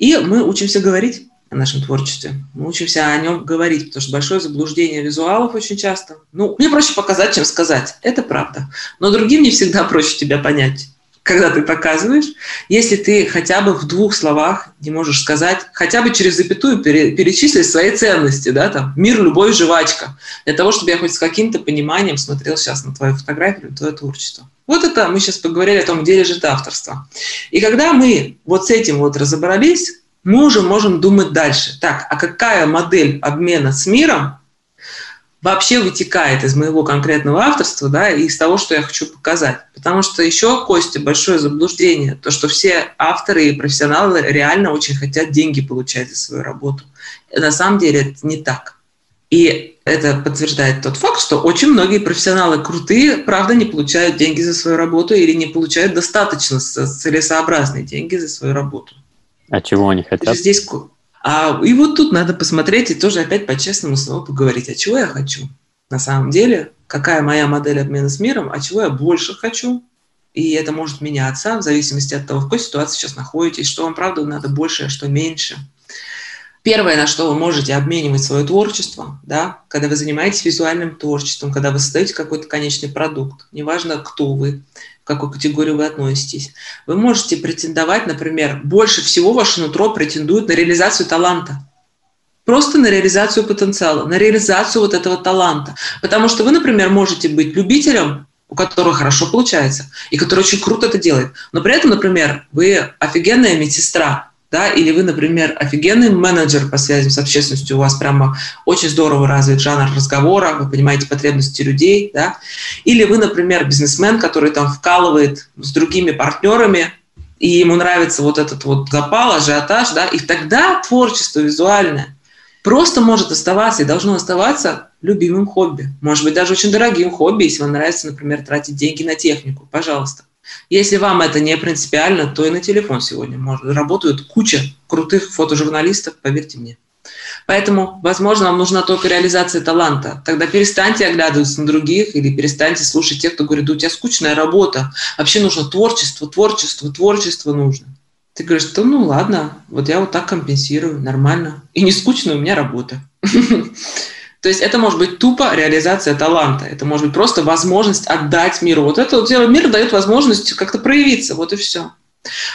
И мы учимся говорить о нашем творчестве. Мы учимся о нем говорить, потому что большое заблуждение визуалов очень часто. Ну, мне проще показать, чем сказать. Это правда. Но другим не всегда проще тебя понять когда ты показываешь, если ты хотя бы в двух словах не можешь сказать, хотя бы через запятую пере, перечислить свои ценности, да, там, мир, любовь, жвачка, для того, чтобы я хоть с каким-то пониманием смотрел сейчас на твою фотографию, твое творчество. Вот это мы сейчас поговорили о том, где лежит авторство. И когда мы вот с этим вот разобрались, мы уже можем думать дальше. Так, а какая модель обмена с миром вообще вытекает из моего конкретного авторства, да, и из того, что я хочу показать. Потому что еще, Костя, большое заблуждение, то, что все авторы и профессионалы реально очень хотят деньги получать за свою работу. На самом деле это не так. И это подтверждает тот факт, что очень многие профессионалы крутые, правда, не получают деньги за свою работу или не получают достаточно целесообразные деньги за свою работу. А чего они хотят? Здесь а, и вот тут надо посмотреть и тоже опять по-честному снова поговорить, а чего я хочу на самом деле, какая моя модель обмена с миром, а чего я больше хочу, и это может меняться в зависимости от того, в какой ситуации сейчас находитесь, что вам, правда, надо больше, а что меньше. Первое, на что вы можете обменивать свое творчество, да, когда вы занимаетесь визуальным творчеством, когда вы создаете какой-то конечный продукт, неважно, кто вы, какой категории вы относитесь, вы можете претендовать, например, больше всего ваше нутро претендует на реализацию таланта. Просто на реализацию потенциала, на реализацию вот этого таланта. Потому что вы, например, можете быть любителем у которого хорошо получается, и который очень круто это делает. Но при этом, например, вы офигенная медсестра, да, или вы, например, офигенный менеджер по связям с общественностью, у вас прямо очень здорово развит жанр разговора, вы понимаете потребности людей, да, или вы, например, бизнесмен, который там вкалывает с другими партнерами, и ему нравится вот этот вот запал, ажиотаж, да, и тогда творчество визуальное просто может оставаться и должно оставаться любимым хобби. Может быть, даже очень дорогим хобби, если вам нравится, например, тратить деньги на технику. Пожалуйста. Если вам это не принципиально, то и на телефон сегодня можно. Работают куча крутых фотожурналистов, поверьте мне. Поэтому, возможно, вам нужна только реализация таланта. Тогда перестаньте оглядываться на других или перестаньте слушать тех, кто говорит, да у тебя скучная работа, вообще нужно творчество, творчество, творчество нужно. Ты говоришь, да ну ладно, вот я вот так компенсирую, нормально. И не скучно у меня работа. То есть это может быть тупо реализация таланта. Это может быть просто возможность отдать миру. Вот это вот мир дает возможность как-то проявиться. Вот и все.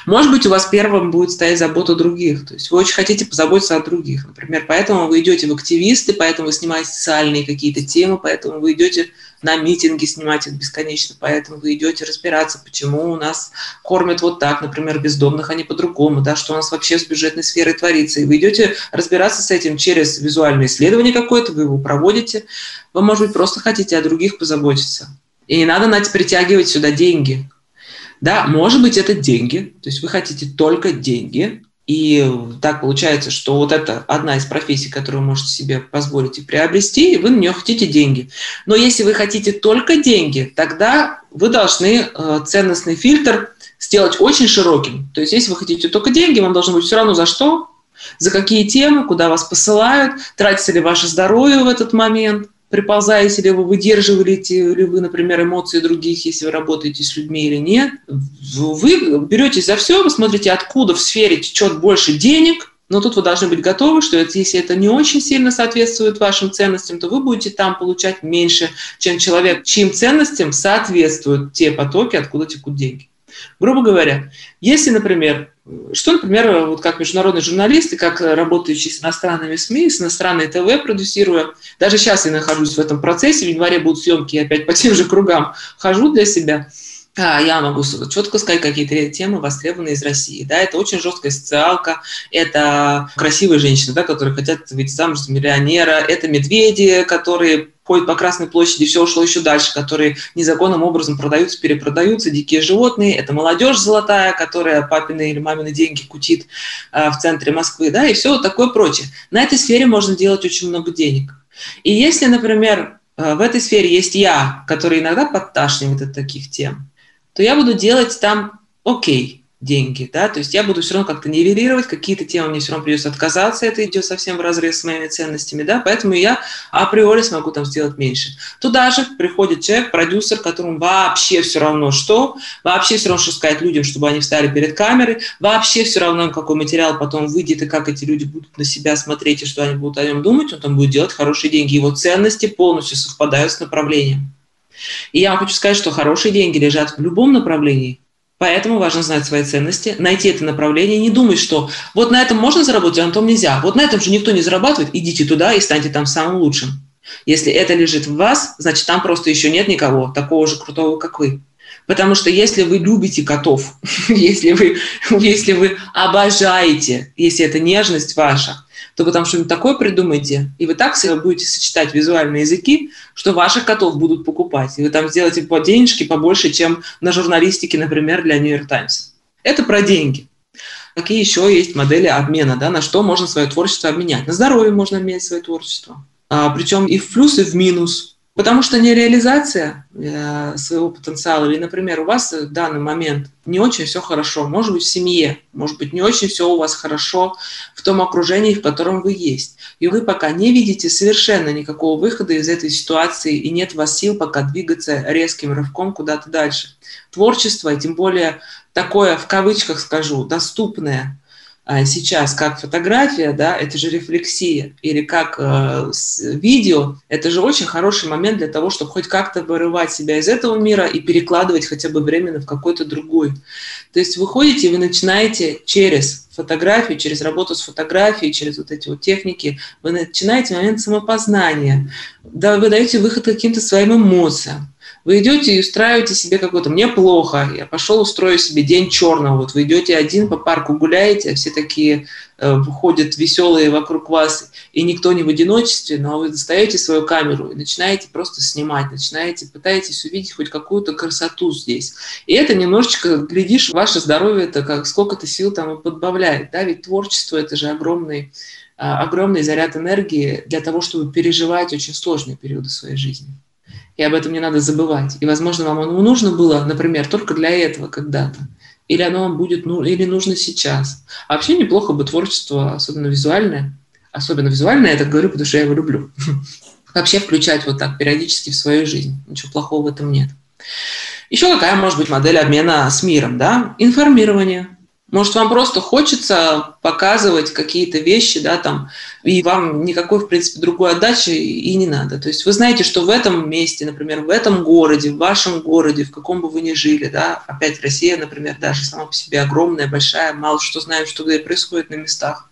Может быть, у вас первым будет стоять забота других. То есть вы очень хотите позаботиться о других. Например, поэтому вы идете в активисты, поэтому вы снимаете социальные какие-то темы, поэтому вы идете на митинги снимать их бесконечно, поэтому вы идете разбираться, почему у нас кормят вот так, например, бездомных, а не по-другому, да, что у нас вообще с бюджетной сферой творится. И вы идете разбираться с этим через визуальное исследование какое-то, вы его проводите. Вы, может быть, просто хотите о других позаботиться. И не надо, Надь, притягивать сюда деньги. Да, может быть, это деньги, то есть вы хотите только деньги, и так получается, что вот это одна из профессий, которую вы можете себе позволить и приобрести, и вы на нее хотите деньги. Но если вы хотите только деньги, тогда вы должны э, ценностный фильтр сделать очень широким. То есть если вы хотите только деньги, вам должно быть все равно за что, за какие темы, куда вас посылают, тратится ли ваше здоровье в этот момент, приползаете ли вы, выдерживаете ли вы, например, эмоции других, если вы работаете с людьми или нет. Вы беретесь за все, вы смотрите, откуда в сфере течет больше денег, но тут вы должны быть готовы, что это, если это не очень сильно соответствует вашим ценностям, то вы будете там получать меньше, чем человек, чьим ценностям соответствуют те потоки, откуда текут деньги. Грубо говоря, если, например, что, например, вот как международный журналист и как работающий с иностранными СМИ, с иностранной ТВ продюсируя, даже сейчас я нахожусь в этом процессе, в январе будут съемки, я опять по тем же кругам хожу для себя, а, я могу четко сказать какие-то темы востребованные из России. Да, это очень жесткая социалка, это красивые женщины, да, которые хотят выйти замуж за миллионера, это медведи, которые ходят по Красной площади, все ушло еще дальше, которые незаконным образом продаются, перепродаются, дикие животные, это молодежь золотая, которая папины или мамины деньги кутит э, в центре Москвы, да, и все вот такое прочее. На этой сфере можно делать очень много денег. И если, например, э, в этой сфере есть я, который иногда подташнивает от таких тем, то я буду делать там окей, деньги, да, то есть я буду все равно как-то нивелировать, какие-то темы мне все равно придется отказаться, это идет совсем в разрез с моими ценностями, да, поэтому я априори смогу там сделать меньше. Туда же приходит человек, продюсер, которому вообще все равно что, вообще все равно, что сказать людям, чтобы они встали перед камерой, вообще все равно, какой материал потом выйдет и как эти люди будут на себя смотреть и что они будут о нем думать, он там будет делать хорошие деньги. Его ценности полностью совпадают с направлением. И я вам хочу сказать, что хорошие деньги лежат в любом направлении, Поэтому важно знать свои ценности, найти это направление, не думать, что вот на этом можно заработать, а на том нельзя. Вот на этом же никто не зарабатывает, идите туда и станьте там самым лучшим. Если это лежит в вас, значит, там просто еще нет никого такого же крутого, как вы. Потому что если вы любите котов, если вы, если вы обожаете, если это нежность ваша, то вы там что-нибудь такое придумаете, и вы так себе будете сочетать визуальные языки, что ваших котов будут покупать. И вы там сделаете по денежки побольше, чем на журналистике, например, для Нью-Йорк Таймс. Это про деньги. Какие еще есть модели обмена, да, на что можно свое творчество обменять? На здоровье можно обменять свое творчество. А, причем и в плюс, и в минус. Потому что нереализация э, своего потенциала, или, например, у вас в данный момент не очень все хорошо, может быть, в семье, может быть, не очень все у вас хорошо в том окружении, в котором вы есть. И вы пока не видите совершенно никакого выхода из этой ситуации, и нет вас сил пока двигаться резким рывком куда-то дальше. Творчество, тем более такое, в кавычках скажу, доступное – сейчас как фотография, да, это же рефлексия, или как э, видео, это же очень хороший момент для того, чтобы хоть как-то вырывать себя из этого мира и перекладывать хотя бы временно в какой-то другой. То есть вы ходите, вы начинаете через фотографию, через работу с фотографией, через вот эти вот техники, вы начинаете момент самопознания, да, вы даете выход каким-то своим эмоциям, вы идете и устраиваете себе какой-то «мне плохо, я пошел устрою себе день черного». Вот вы идете один по парку гуляете, а все такие э, веселые вокруг вас, и никто не в одиночестве, но вы достаете свою камеру и начинаете просто снимать, начинаете, пытаетесь увидеть хоть какую-то красоту здесь. И это немножечко, глядишь, ваше здоровье, это как сколько-то сил там подбавляет, да, ведь творчество – это же огромный а, огромный заряд энергии для того, чтобы переживать очень сложные периоды своей жизни и об этом не надо забывать. И, возможно, вам оно нужно было, например, только для этого когда-то. Или оно вам будет, ну, или нужно сейчас. А вообще неплохо бы творчество, особенно визуальное, особенно визуальное, я так говорю, потому что я его люблю, вообще включать вот так периодически в свою жизнь. Ничего плохого в этом нет. Еще какая может быть модель обмена с миром, да? Информирование. Может, вам просто хочется показывать какие-то вещи, да, там, и вам никакой, в принципе, другой отдачи и не надо. То есть вы знаете, что в этом месте, например, в этом городе, в вашем городе, в каком бы вы ни жили, да, опять Россия, например, даже сама по себе огромная, большая, мало что знаем, что происходит на местах.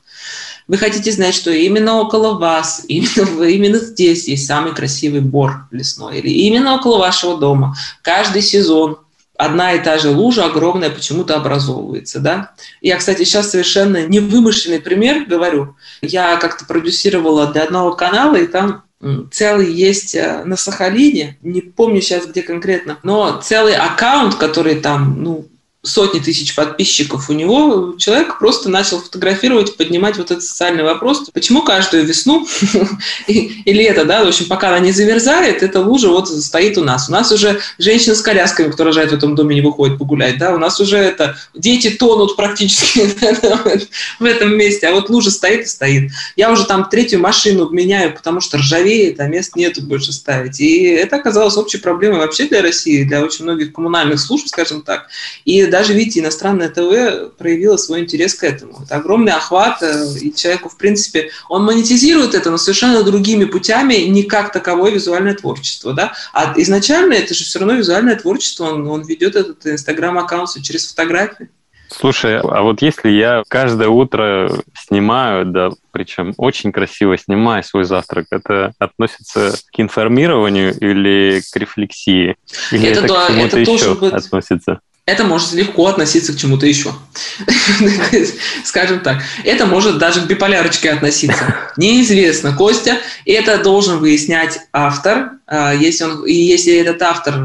Вы хотите знать, что именно около вас, именно, именно здесь есть самый красивый бор лесной, или именно около вашего дома. Каждый сезон одна и та же лужа огромная почему-то образовывается, да. Я, кстати, сейчас совершенно невымышленный пример говорю. Я как-то продюсировала для одного канала, и там целый есть э, на Сахалине, не помню сейчас где конкретно, но целый аккаунт, который там, ну, сотни тысяч подписчиков у него, человек просто начал фотографировать, поднимать вот этот социальный вопрос. Почему каждую весну и лето, да, в общем, пока она не замерзает, эта лужа вот стоит у нас. У нас уже женщина с колясками, кто рожает в этом доме, не выходит погулять, да, у нас уже это, дети тонут практически в этом месте, а вот лужа стоит и стоит. Я уже там третью машину меняю, потому что ржавеет, а мест нету больше ставить. И это оказалось общей проблемой вообще для России, для очень многих коммунальных служб, скажем так. И даже, видите, иностранное ТВ проявило свой интерес к этому. Это огромный охват, э, и человеку, в принципе, он монетизирует это, но совершенно другими путями, не как таковое визуальное творчество. Да? А изначально это же все равно визуальное творчество, он, он ведет этот инстаграм-аккаунт через фотографии. Слушай, а вот если я каждое утро снимаю, да, причем очень красиво снимаю свой завтрак, это относится к информированию или к рефлексии? Или это, это, к чему-то это еще относится? Это может легко относиться к чему-то еще. Скажем так. Это может даже к биполярочке относиться. Неизвестно, Костя. Это должен выяснять автор. А, если он, и если этот автор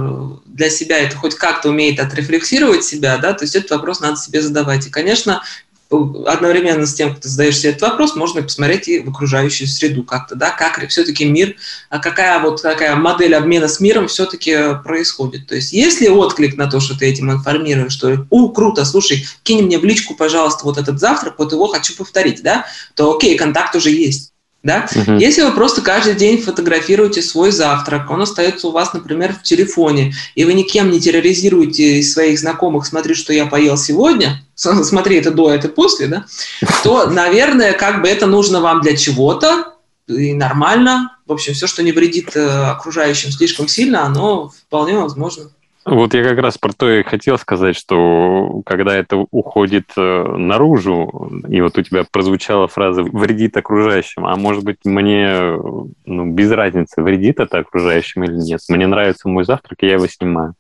для себя это хоть как-то умеет отрефлексировать себя, да, то есть этот вопрос надо себе задавать. И, конечно, одновременно с тем, как ты задаешь себе этот вопрос, можно посмотреть и в окружающую среду как-то, да, как все-таки мир, а какая вот такая модель обмена с миром все-таки происходит. То есть если отклик на то, что ты этим информируешь, что «У, круто, слушай, кинь мне в личку, пожалуйста, вот этот завтрак, вот его хочу повторить», да, то окей, контакт уже есть. Да? Угу. Если вы просто каждый день фотографируете свой завтрак, он остается у вас, например, в телефоне, и вы никем не терроризируете своих знакомых, смотри, что я поел сегодня, смотри, это до, это после, да, то, наверное, как бы это нужно вам для чего-то, и нормально. В общем, все, что не вредит э, окружающим слишком сильно, оно вполне возможно. Вот я как раз про то и хотел сказать, что когда это уходит э, наружу, и вот у тебя прозвучала фраза «вредит окружающим», а может быть мне ну, без разницы, вредит это окружающим или нет. Мне нравится мой завтрак, и я его снимаю.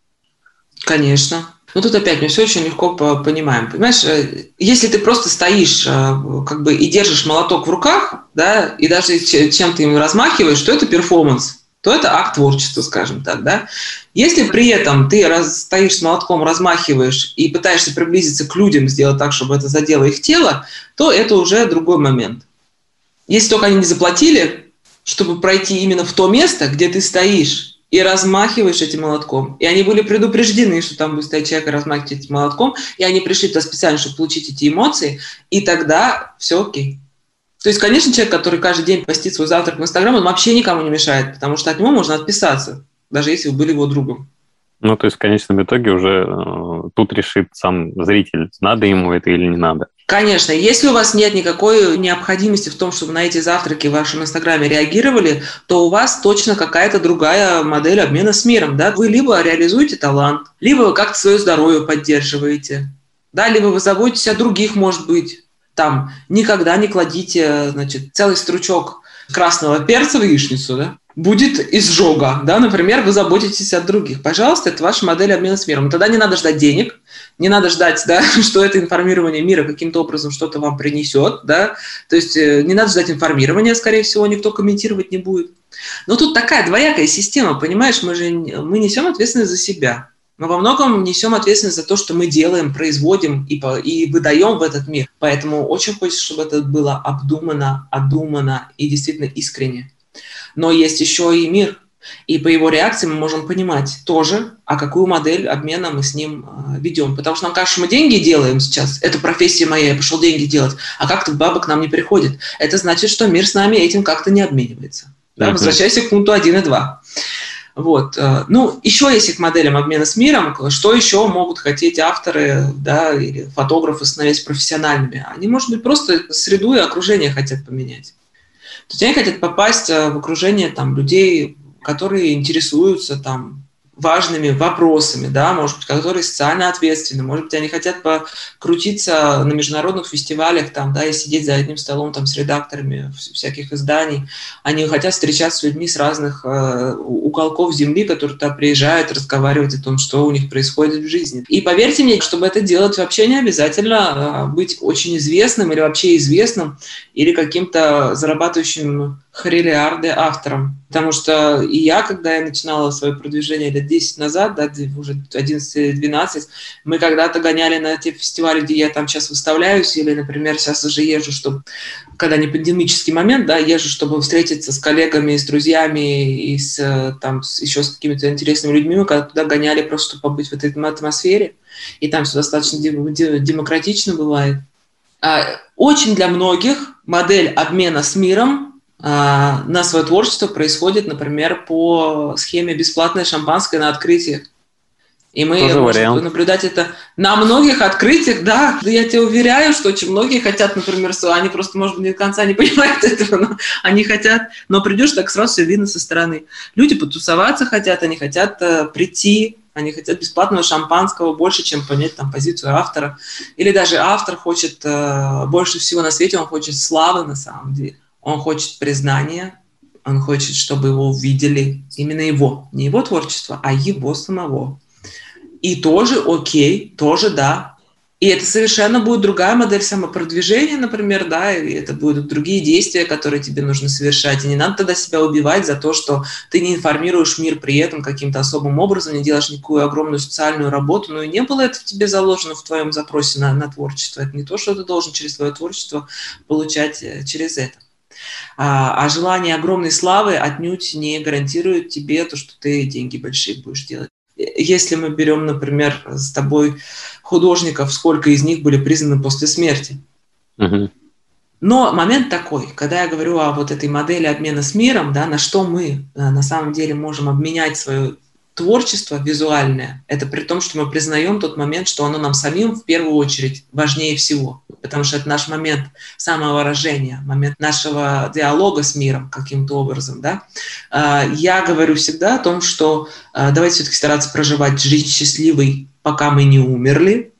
Конечно. Ну тут опять мы все очень легко понимаем. Понимаешь, э, если ты просто стоишь э, как бы и держишь молоток в руках, да, и даже чем ты им размахиваешь, то это перформанс то это акт творчества, скажем так. Да? Если при этом ты раз, стоишь с молотком, размахиваешь и пытаешься приблизиться к людям, сделать так, чтобы это задело их тело, то это уже другой момент. Если только они не заплатили, чтобы пройти именно в то место, где ты стоишь и размахиваешь этим молотком. И они были предупреждены, что там будет стоять человек и размахивать этим молотком, и они пришли туда специально, чтобы получить эти эмоции, и тогда все окей. То есть, конечно, человек, который каждый день постит свой завтрак в Инстаграм, он вообще никому не мешает, потому что от него можно отписаться, даже если вы были его другом. Ну, то есть в конечном итоге уже э, тут решит сам зритель, надо ему это или не надо. Конечно, если у вас нет никакой необходимости в том, чтобы на эти завтраки в вашем инстаграме реагировали, то у вас точно какая-то другая модель обмена с миром. Да? Вы либо реализуете талант, либо вы как-то свое здоровье поддерживаете, да? либо вы заботитесь о других, может быть. Там никогда не кладите значит, целый стручок красного перца в яичницу, да? Будет изжога, да, например, вы заботитесь о других. Пожалуйста, это ваша модель обмена с миром. Тогда не надо ждать денег, не надо ждать, да, что это информирование мира каким-то образом что-то вам принесет, да, то есть э, не надо ждать информирования, скорее всего, никто комментировать не будет. Но тут такая двоякая система, понимаешь, мы же мы несем ответственность за себя. Мы во многом несем ответственность за то, что мы делаем, производим и, по, и выдаем в этот мир. Поэтому очень хочется, чтобы это было обдумано, одумано и действительно искренне но есть еще и мир. И по его реакции мы можем понимать тоже, а какую модель обмена мы с ним э, ведем. Потому что нам кажется, что мы деньги делаем сейчас. Это профессия моя, я пошел деньги делать. А как-то баба к нам не приходит. Это значит, что мир с нами этим как-то не обменивается. Да? Возвращайся к пункту 1 и 2. Вот. Э, ну, еще есть к моделям обмена с миром. Что еще могут хотеть авторы да, или фотографы становясь профессиональными? Они, может быть, просто среду и окружение хотят поменять. То есть они хотят попасть э, в окружение там, людей, которые интересуются там, важными вопросами, да, может быть, которые социально ответственны, может быть, они хотят покрутиться на международных фестивалях там, да, и сидеть за одним столом там с редакторами всяких изданий. Они хотят встречаться с людьми с разных э, уголков земли, которые туда приезжают, разговаривать о том, что у них происходит в жизни. И поверьте мне, чтобы это делать, вообще не обязательно э, быть очень известным или вообще известным, или каким-то зарабатывающим хрилиарды автором. Потому что и я, когда я начинала свое продвижение лет 10 назад, да, уже 11-12, мы когда-то гоняли на те фестивали, где я там сейчас выставляюсь, или, например, сейчас уже езжу, чтобы, когда не пандемический момент, да, езжу, чтобы встретиться с коллегами, с друзьями и с, там, с, еще с какими-то интересными людьми, мы когда туда гоняли просто, чтобы побыть в этой атмосфере, и там все достаточно демократично бывает. А, очень для многих модель обмена с миром на свое творчество происходит, например, по схеме бесплатное шампанское на открытиях. И мы Тоже можем вариант. наблюдать это на многих открытиях, да. Я тебе уверяю, что очень многие хотят, например, они просто, может быть, до конца не понимают этого, но они хотят, но придешь, так сразу все видно со стороны. Люди потусоваться хотят, они хотят э, прийти, они хотят бесплатного шампанского больше, чем понять там позицию автора. Или даже автор хочет э, больше всего на свете, он хочет славы на самом деле. Он хочет признания, он хочет, чтобы его увидели, именно его, не его творчество, а его самого. И тоже окей, тоже да. И это совершенно будет другая модель самопродвижения, например, да, и это будут другие действия, которые тебе нужно совершать. И не надо тогда себя убивать за то, что ты не информируешь мир при этом каким-то особым образом, не делаешь никакую огромную социальную работу, но и не было это в тебе заложено в твоем запросе на, на творчество. Это не то, что ты должен через свое творчество получать э, через это. А, а желание огромной славы отнюдь не гарантирует тебе то, что ты деньги большие будешь делать. Если мы берем, например, с тобой художников, сколько из них были признаны после смерти. Угу. Но момент такой, когда я говорю о вот этой модели обмена с миром, да, на что мы э, на самом деле можем обменять свою творчество визуальное, это при том, что мы признаем тот момент, что оно нам самим в первую очередь важнее всего, потому что это наш момент самовыражения, момент нашего диалога с миром каким-то образом. Да? А, я говорю всегда о том, что а, давайте все-таки стараться проживать жизнь счастливой, пока мы не умерли,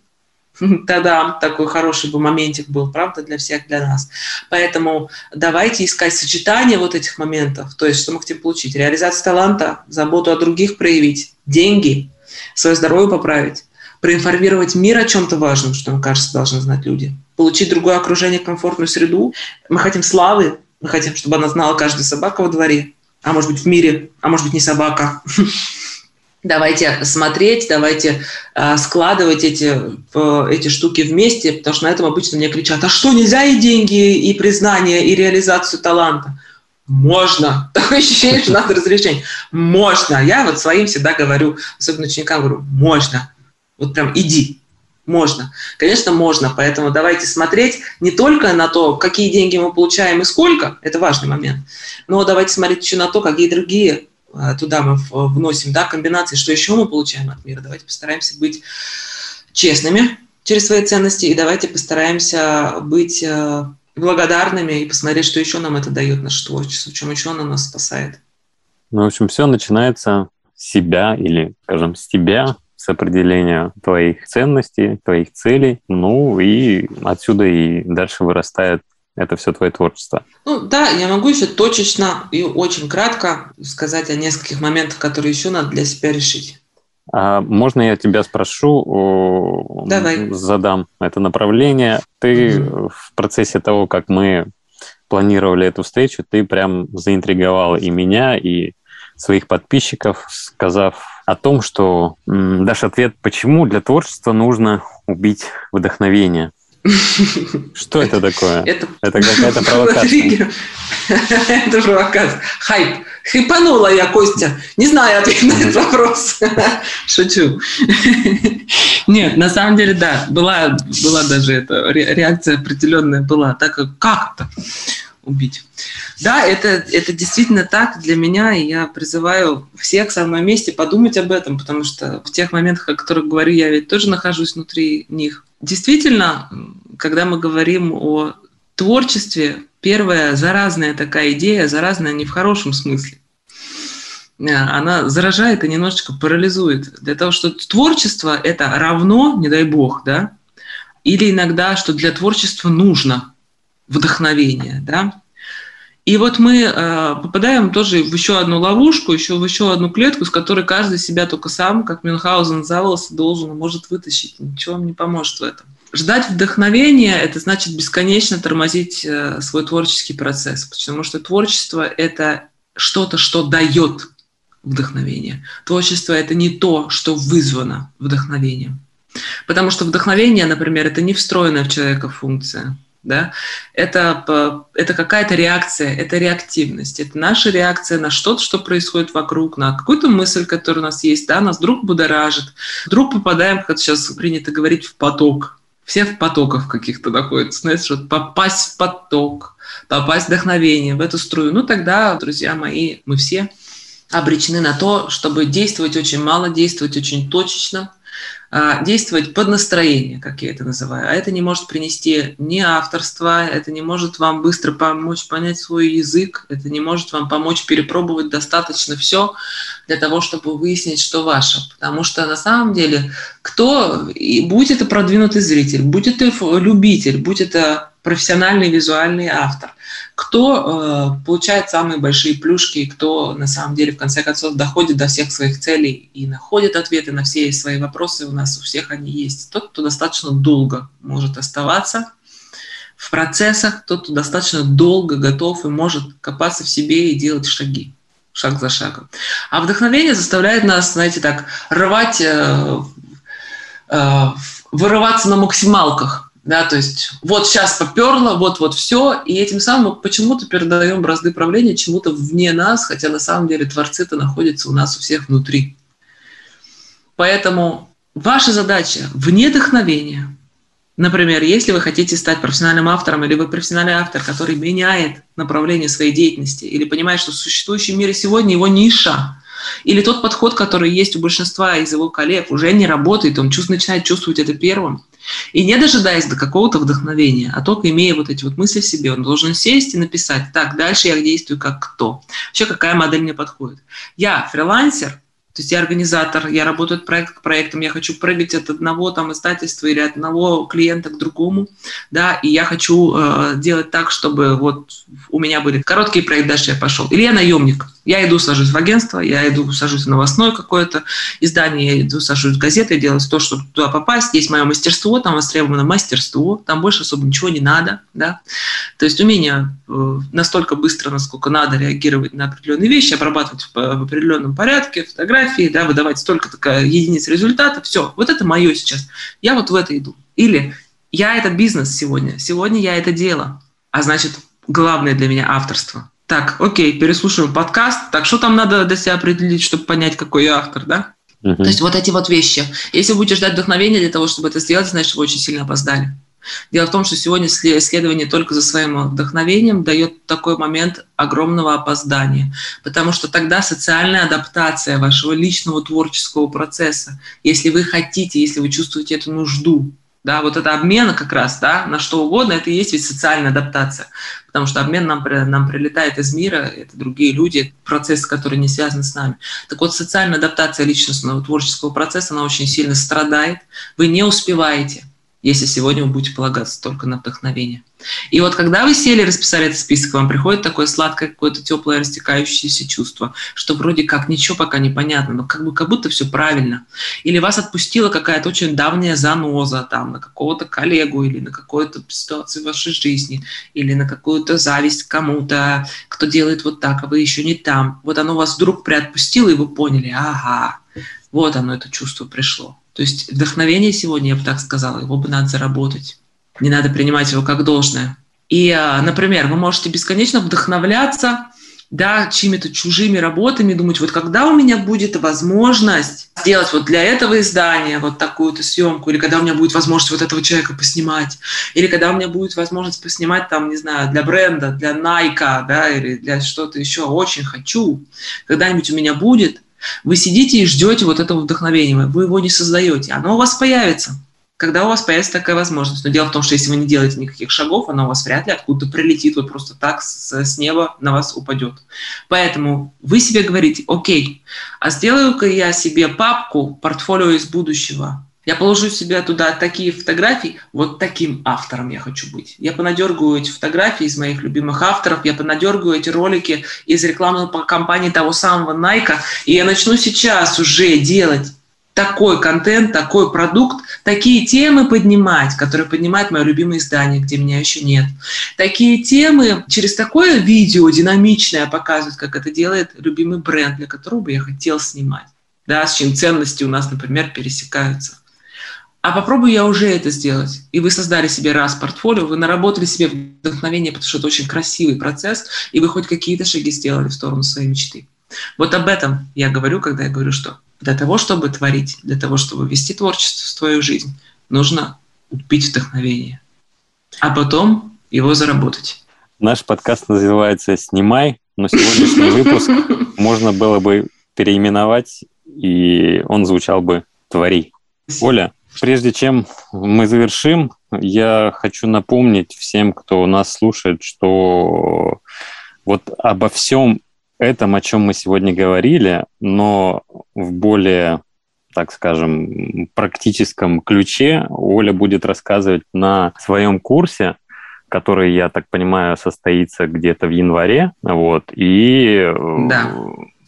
Тогда такой хороший бы моментик был, правда, для всех, для нас. Поэтому давайте искать сочетание вот этих моментов. То есть, что мы хотим получить? Реализацию таланта, заботу о других проявить, деньги, свое здоровье поправить, проинформировать мир о чем-то важном, что, мне кажется, должны знать люди, получить другое окружение, комфортную среду. Мы хотим славы, мы хотим, чтобы она знала каждая собака во дворе, а может быть в мире, а может быть не собака. давайте смотреть, давайте э, складывать эти, эти штуки вместе, потому что на этом обычно мне кричат, а что, нельзя и деньги, и признание, и реализацию таланта? Можно. Такое ощущение, что надо разрешение. Можно. Я вот своим всегда говорю, особенно ученикам говорю, можно. Вот прям иди. Можно. Конечно, можно. Поэтому давайте смотреть не только на то, какие деньги мы получаем и сколько, это важный момент, но давайте смотреть еще на то, какие другие туда мы вносим, да, комбинации, что еще мы получаем от мира. Давайте постараемся быть честными через свои ценности и давайте постараемся быть э, благодарными и посмотреть, что еще нам это дает наше творчество, чем еще оно нас спасает. Ну, в общем, все начинается с себя или, скажем, с тебя, с определения твоих ценностей, твоих целей, ну и отсюда и дальше вырастает это все твое творчество. Ну да, я могу еще точечно и очень кратко сказать о нескольких моментах, которые еще надо для себя решить. А можно я тебя спрошу, Давай. задам это направление? Ты угу. в процессе того, как мы планировали эту встречу, ты прям заинтриговал и меня, и своих подписчиков, сказав о том, что дашь ответ, почему для творчества нужно убить вдохновение. Что это такое? Это, это какая-то провокация. Это провокация. Хайп. Хайпанула я, Костя. Не знаю ответ на этот вопрос. Шучу. Нет, на самом деле, да, была, была даже эта реакция определенная была. Так как это убить? Да, это, это действительно так для меня, и я призываю всех со мной вместе подумать об этом, потому что в тех моментах, о которых говорю, я ведь тоже нахожусь внутри них. Действительно, когда мы говорим о творчестве, первая заразная такая идея, заразная не в хорошем смысле, э, она заражает и немножечко парализует. Для того, что творчество – это равно, не дай бог, да, или иногда, что для творчества нужно вдохновение, да. И вот мы э, попадаем тоже в еще одну ловушку, еще в еще одну клетку, с которой каждый себя только сам, как Мюнхгаузен за должен может вытащить. Ничего вам не поможет в этом. Ждать вдохновения – это значит бесконечно тормозить э, свой творческий процесс, потому что творчество – это что-то, что дает вдохновение. Творчество – это не то, что вызвано вдохновением. Потому что вдохновение, например, это не встроенная в человека функция. Да? Это, это какая-то реакция, это реактивность, это наша реакция на что-то, что происходит вокруг, на какую-то мысль, которая у нас есть, да, нас вдруг будоражит, вдруг попадаем, как сейчас принято говорить, в поток, все в потоках каких-то находятся, знаете, вот попасть в поток, попасть вдохновение, в эту струю, ну тогда, друзья мои, мы все обречены на то, чтобы действовать очень мало, действовать очень точечно, действовать под настроение, как я это называю. А это не может принести ни авторства, это не может вам быстро помочь понять свой язык, это не может вам помочь перепробовать достаточно все для того, чтобы выяснить, что ваше. Потому что на самом деле, кто, и будь это продвинутый зритель, будь это любитель, будь это профессиональный визуальный автор, кто э, получает самые большие плюшки, кто на самом деле в конце концов доходит до всех своих целей и находит ответы на все свои вопросы, у нас у всех они есть. Тот, кто достаточно долго может оставаться в процессах, тот, кто достаточно долго готов и может копаться в себе и делать шаги шаг за шагом. А вдохновение заставляет нас, знаете, так рвать, э, э, вырываться на максималках да, то есть вот сейчас поперло, вот-вот все, и этим самым почему-то передаем бразды правления чему-то вне нас, хотя на самом деле творцы-то находятся у нас у всех внутри. Поэтому ваша задача вне вдохновения. Например, если вы хотите стать профессиональным автором, или вы профессиональный автор, который меняет направление своей деятельности, или понимает, что в существующем мире сегодня его ниша, или тот подход, который есть у большинства из его коллег, уже не работает, он начинает чувствовать это первым. И не дожидаясь до какого-то вдохновения, а только имея вот эти вот мысли в себе, он должен сесть и написать, так, дальше я действую как кто. Вообще, какая модель мне подходит. Я фрилансер, то есть я организатор, я работаю от проекта к проектам, я хочу прыгать от одного там издательства или от одного клиента к другому, да, и я хочу э, делать так, чтобы вот у меня были короткие проекты, дальше я пошел. Или я наемник, я иду, сажусь в агентство, я иду, сажусь в новостное какое-то издание, я иду, сажусь в газеты, я делаю то, чтобы туда попасть. Есть мое мастерство, там востребовано мастерство, там больше особо ничего не надо. Да? То есть умение э, настолько быстро, насколько надо реагировать на определенные вещи, обрабатывать в, определенном порядке фотографии, да, выдавать столько такая единиц результата. Все, вот это мое сейчас. Я вот в это иду. Или я это бизнес сегодня, сегодня я это дело. А значит, главное для меня авторство – Так, окей, переслушиваем подкаст. Так, что там надо для себя определить, чтобы понять, какой я автор, да? Мгм. То есть вот эти вот вещи. Если вы будете ждать вдохновения для того, чтобы это сделать, значит, вы очень сильно опоздали. Дело в том, что сегодня сле- следование только за своим вдохновением дает такой момент огромного опоздания, потому что тогда социальная адаптация вашего личного творческого процесса, если вы хотите, если вы чувствуете эту нужду, да, вот это обмен как раз, да, на что угодно, это и есть ведь социальная адаптация, потому что обмен нам, нам прилетает из мира, это другие люди, процесс, который не связан с нами. Так вот, социальная адаптация личностного творческого процесса, она очень сильно страдает, вы не успеваете, если сегодня вы будете полагаться только на вдохновение. И вот когда вы сели, расписали этот список, вам приходит такое сладкое, какое-то теплое, растекающееся чувство, что вроде как ничего пока не понятно, но как, бы, как будто все правильно. Или вас отпустила какая-то очень давняя заноза там, на какого-то коллегу или на какую-то ситуацию в вашей жизни, или на какую-то зависть кому-то, кто делает вот так, а вы еще не там. Вот оно вас вдруг приотпустило, и вы поняли, ага, вот оно, это чувство пришло. То есть вдохновение сегодня, я бы так сказала, его бы надо заработать. Не надо принимать его как должное. И, а, например, вы можете бесконечно вдохновляться да, чьими-то чужими работами, думать, вот когда у меня будет возможность сделать вот для этого издания вот такую-то съемку, или когда у меня будет возможность вот этого человека поснимать, или когда у меня будет возможность поснимать там, не знаю, для бренда, для Nike, да, или для что-то еще, очень хочу, когда-нибудь у меня будет, вы сидите и ждете вот этого вдохновения, вы его не создаете, оно у вас появится, когда у вас появится такая возможность. Но дело в том, что если вы не делаете никаких шагов, оно у вас вряд ли откуда-то прилетит, вот просто так с, с неба на вас упадет. Поэтому вы себе говорите, окей, а сделаю-ка я себе папку «Портфолио из будущего», я положу себе туда такие фотографии, вот таким автором я хочу быть. Я понадергаю эти фотографии из моих любимых авторов, я понадергаю эти ролики из рекламной кампании того самого Nike, и я начну сейчас уже делать такой контент, такой продукт, такие темы поднимать, которые поднимают мое любимое издание, где меня еще нет. Такие темы через такое видео динамичное показывать, как это делает любимый бренд, для которого бы я хотел снимать. Да, с чем ценности у нас, например, пересекаются. А попробую я уже это сделать. И вы создали себе раз портфолио, вы наработали себе вдохновение, потому что это очень красивый процесс, и вы хоть какие-то шаги сделали в сторону своей мечты. Вот об этом я говорю, когда я говорю, что для того, чтобы творить, для того, чтобы вести творчество в свою жизнь, нужно купить вдохновение, а потом его заработать. Наш подкаст называется «Снимай», но сегодняшний выпуск можно было бы переименовать, и он звучал бы «Твори». Оля, прежде чем мы завершим, я хочу напомнить всем, кто нас слушает, что вот обо всем этом, о чем мы сегодня говорили, но в более, так скажем, практическом ключе Оля будет рассказывать на своем курсе, который, я так понимаю, состоится где-то в январе. Вот, и Да.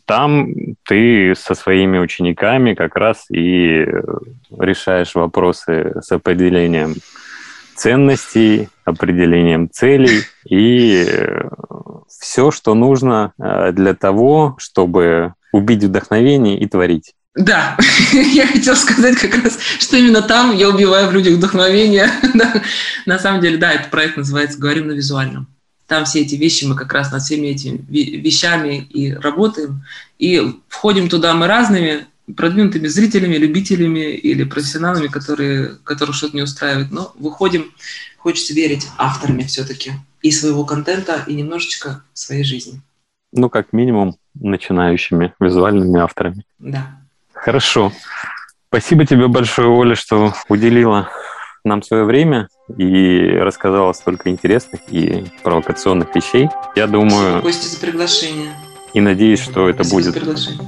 Там ты со своими учениками как раз и решаешь вопросы с определением ценностей, определением целей и все, что нужно э, для того, чтобы убить вдохновение и творить. Да, я хотела сказать как раз, что именно там я убиваю в людях вдохновение. На самом деле, да, этот проект называется «Говорим на визуальном». Там все эти вещи, мы как раз над всеми этими вещами и работаем. И входим туда мы разными, продвинутыми зрителями, любителями или профессионалами, которые, которых что-то не устраивает. Но выходим, хочется верить, авторами все-таки и своего контента, и немножечко своей жизни. Ну, как минимум, начинающими визуальными авторами. Да. Хорошо. Спасибо тебе большое, Оля, что уделила нам свое время и рассказала столько интересных и провокационных вещей. Я думаю Костя, за приглашение. и надеюсь, что это Спасибо будет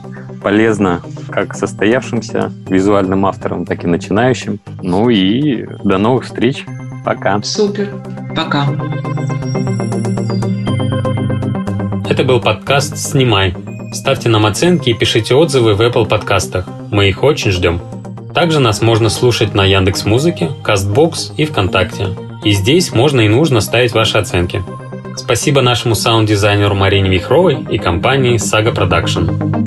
полезно как состоявшимся визуальным авторам, так и начинающим. Ну и до новых встреч. Пока. Супер. Пока. Это был подкаст «Снимай». Ставьте нам оценки и пишите отзывы в Apple подкастах. Мы их очень ждем. Также нас можно слушать на Яндекс Музыке, Castbox и ВКонтакте. И здесь можно и нужно ставить ваши оценки. Спасибо нашему саунд-дизайнеру Марине Вихровой и компании Saga Production.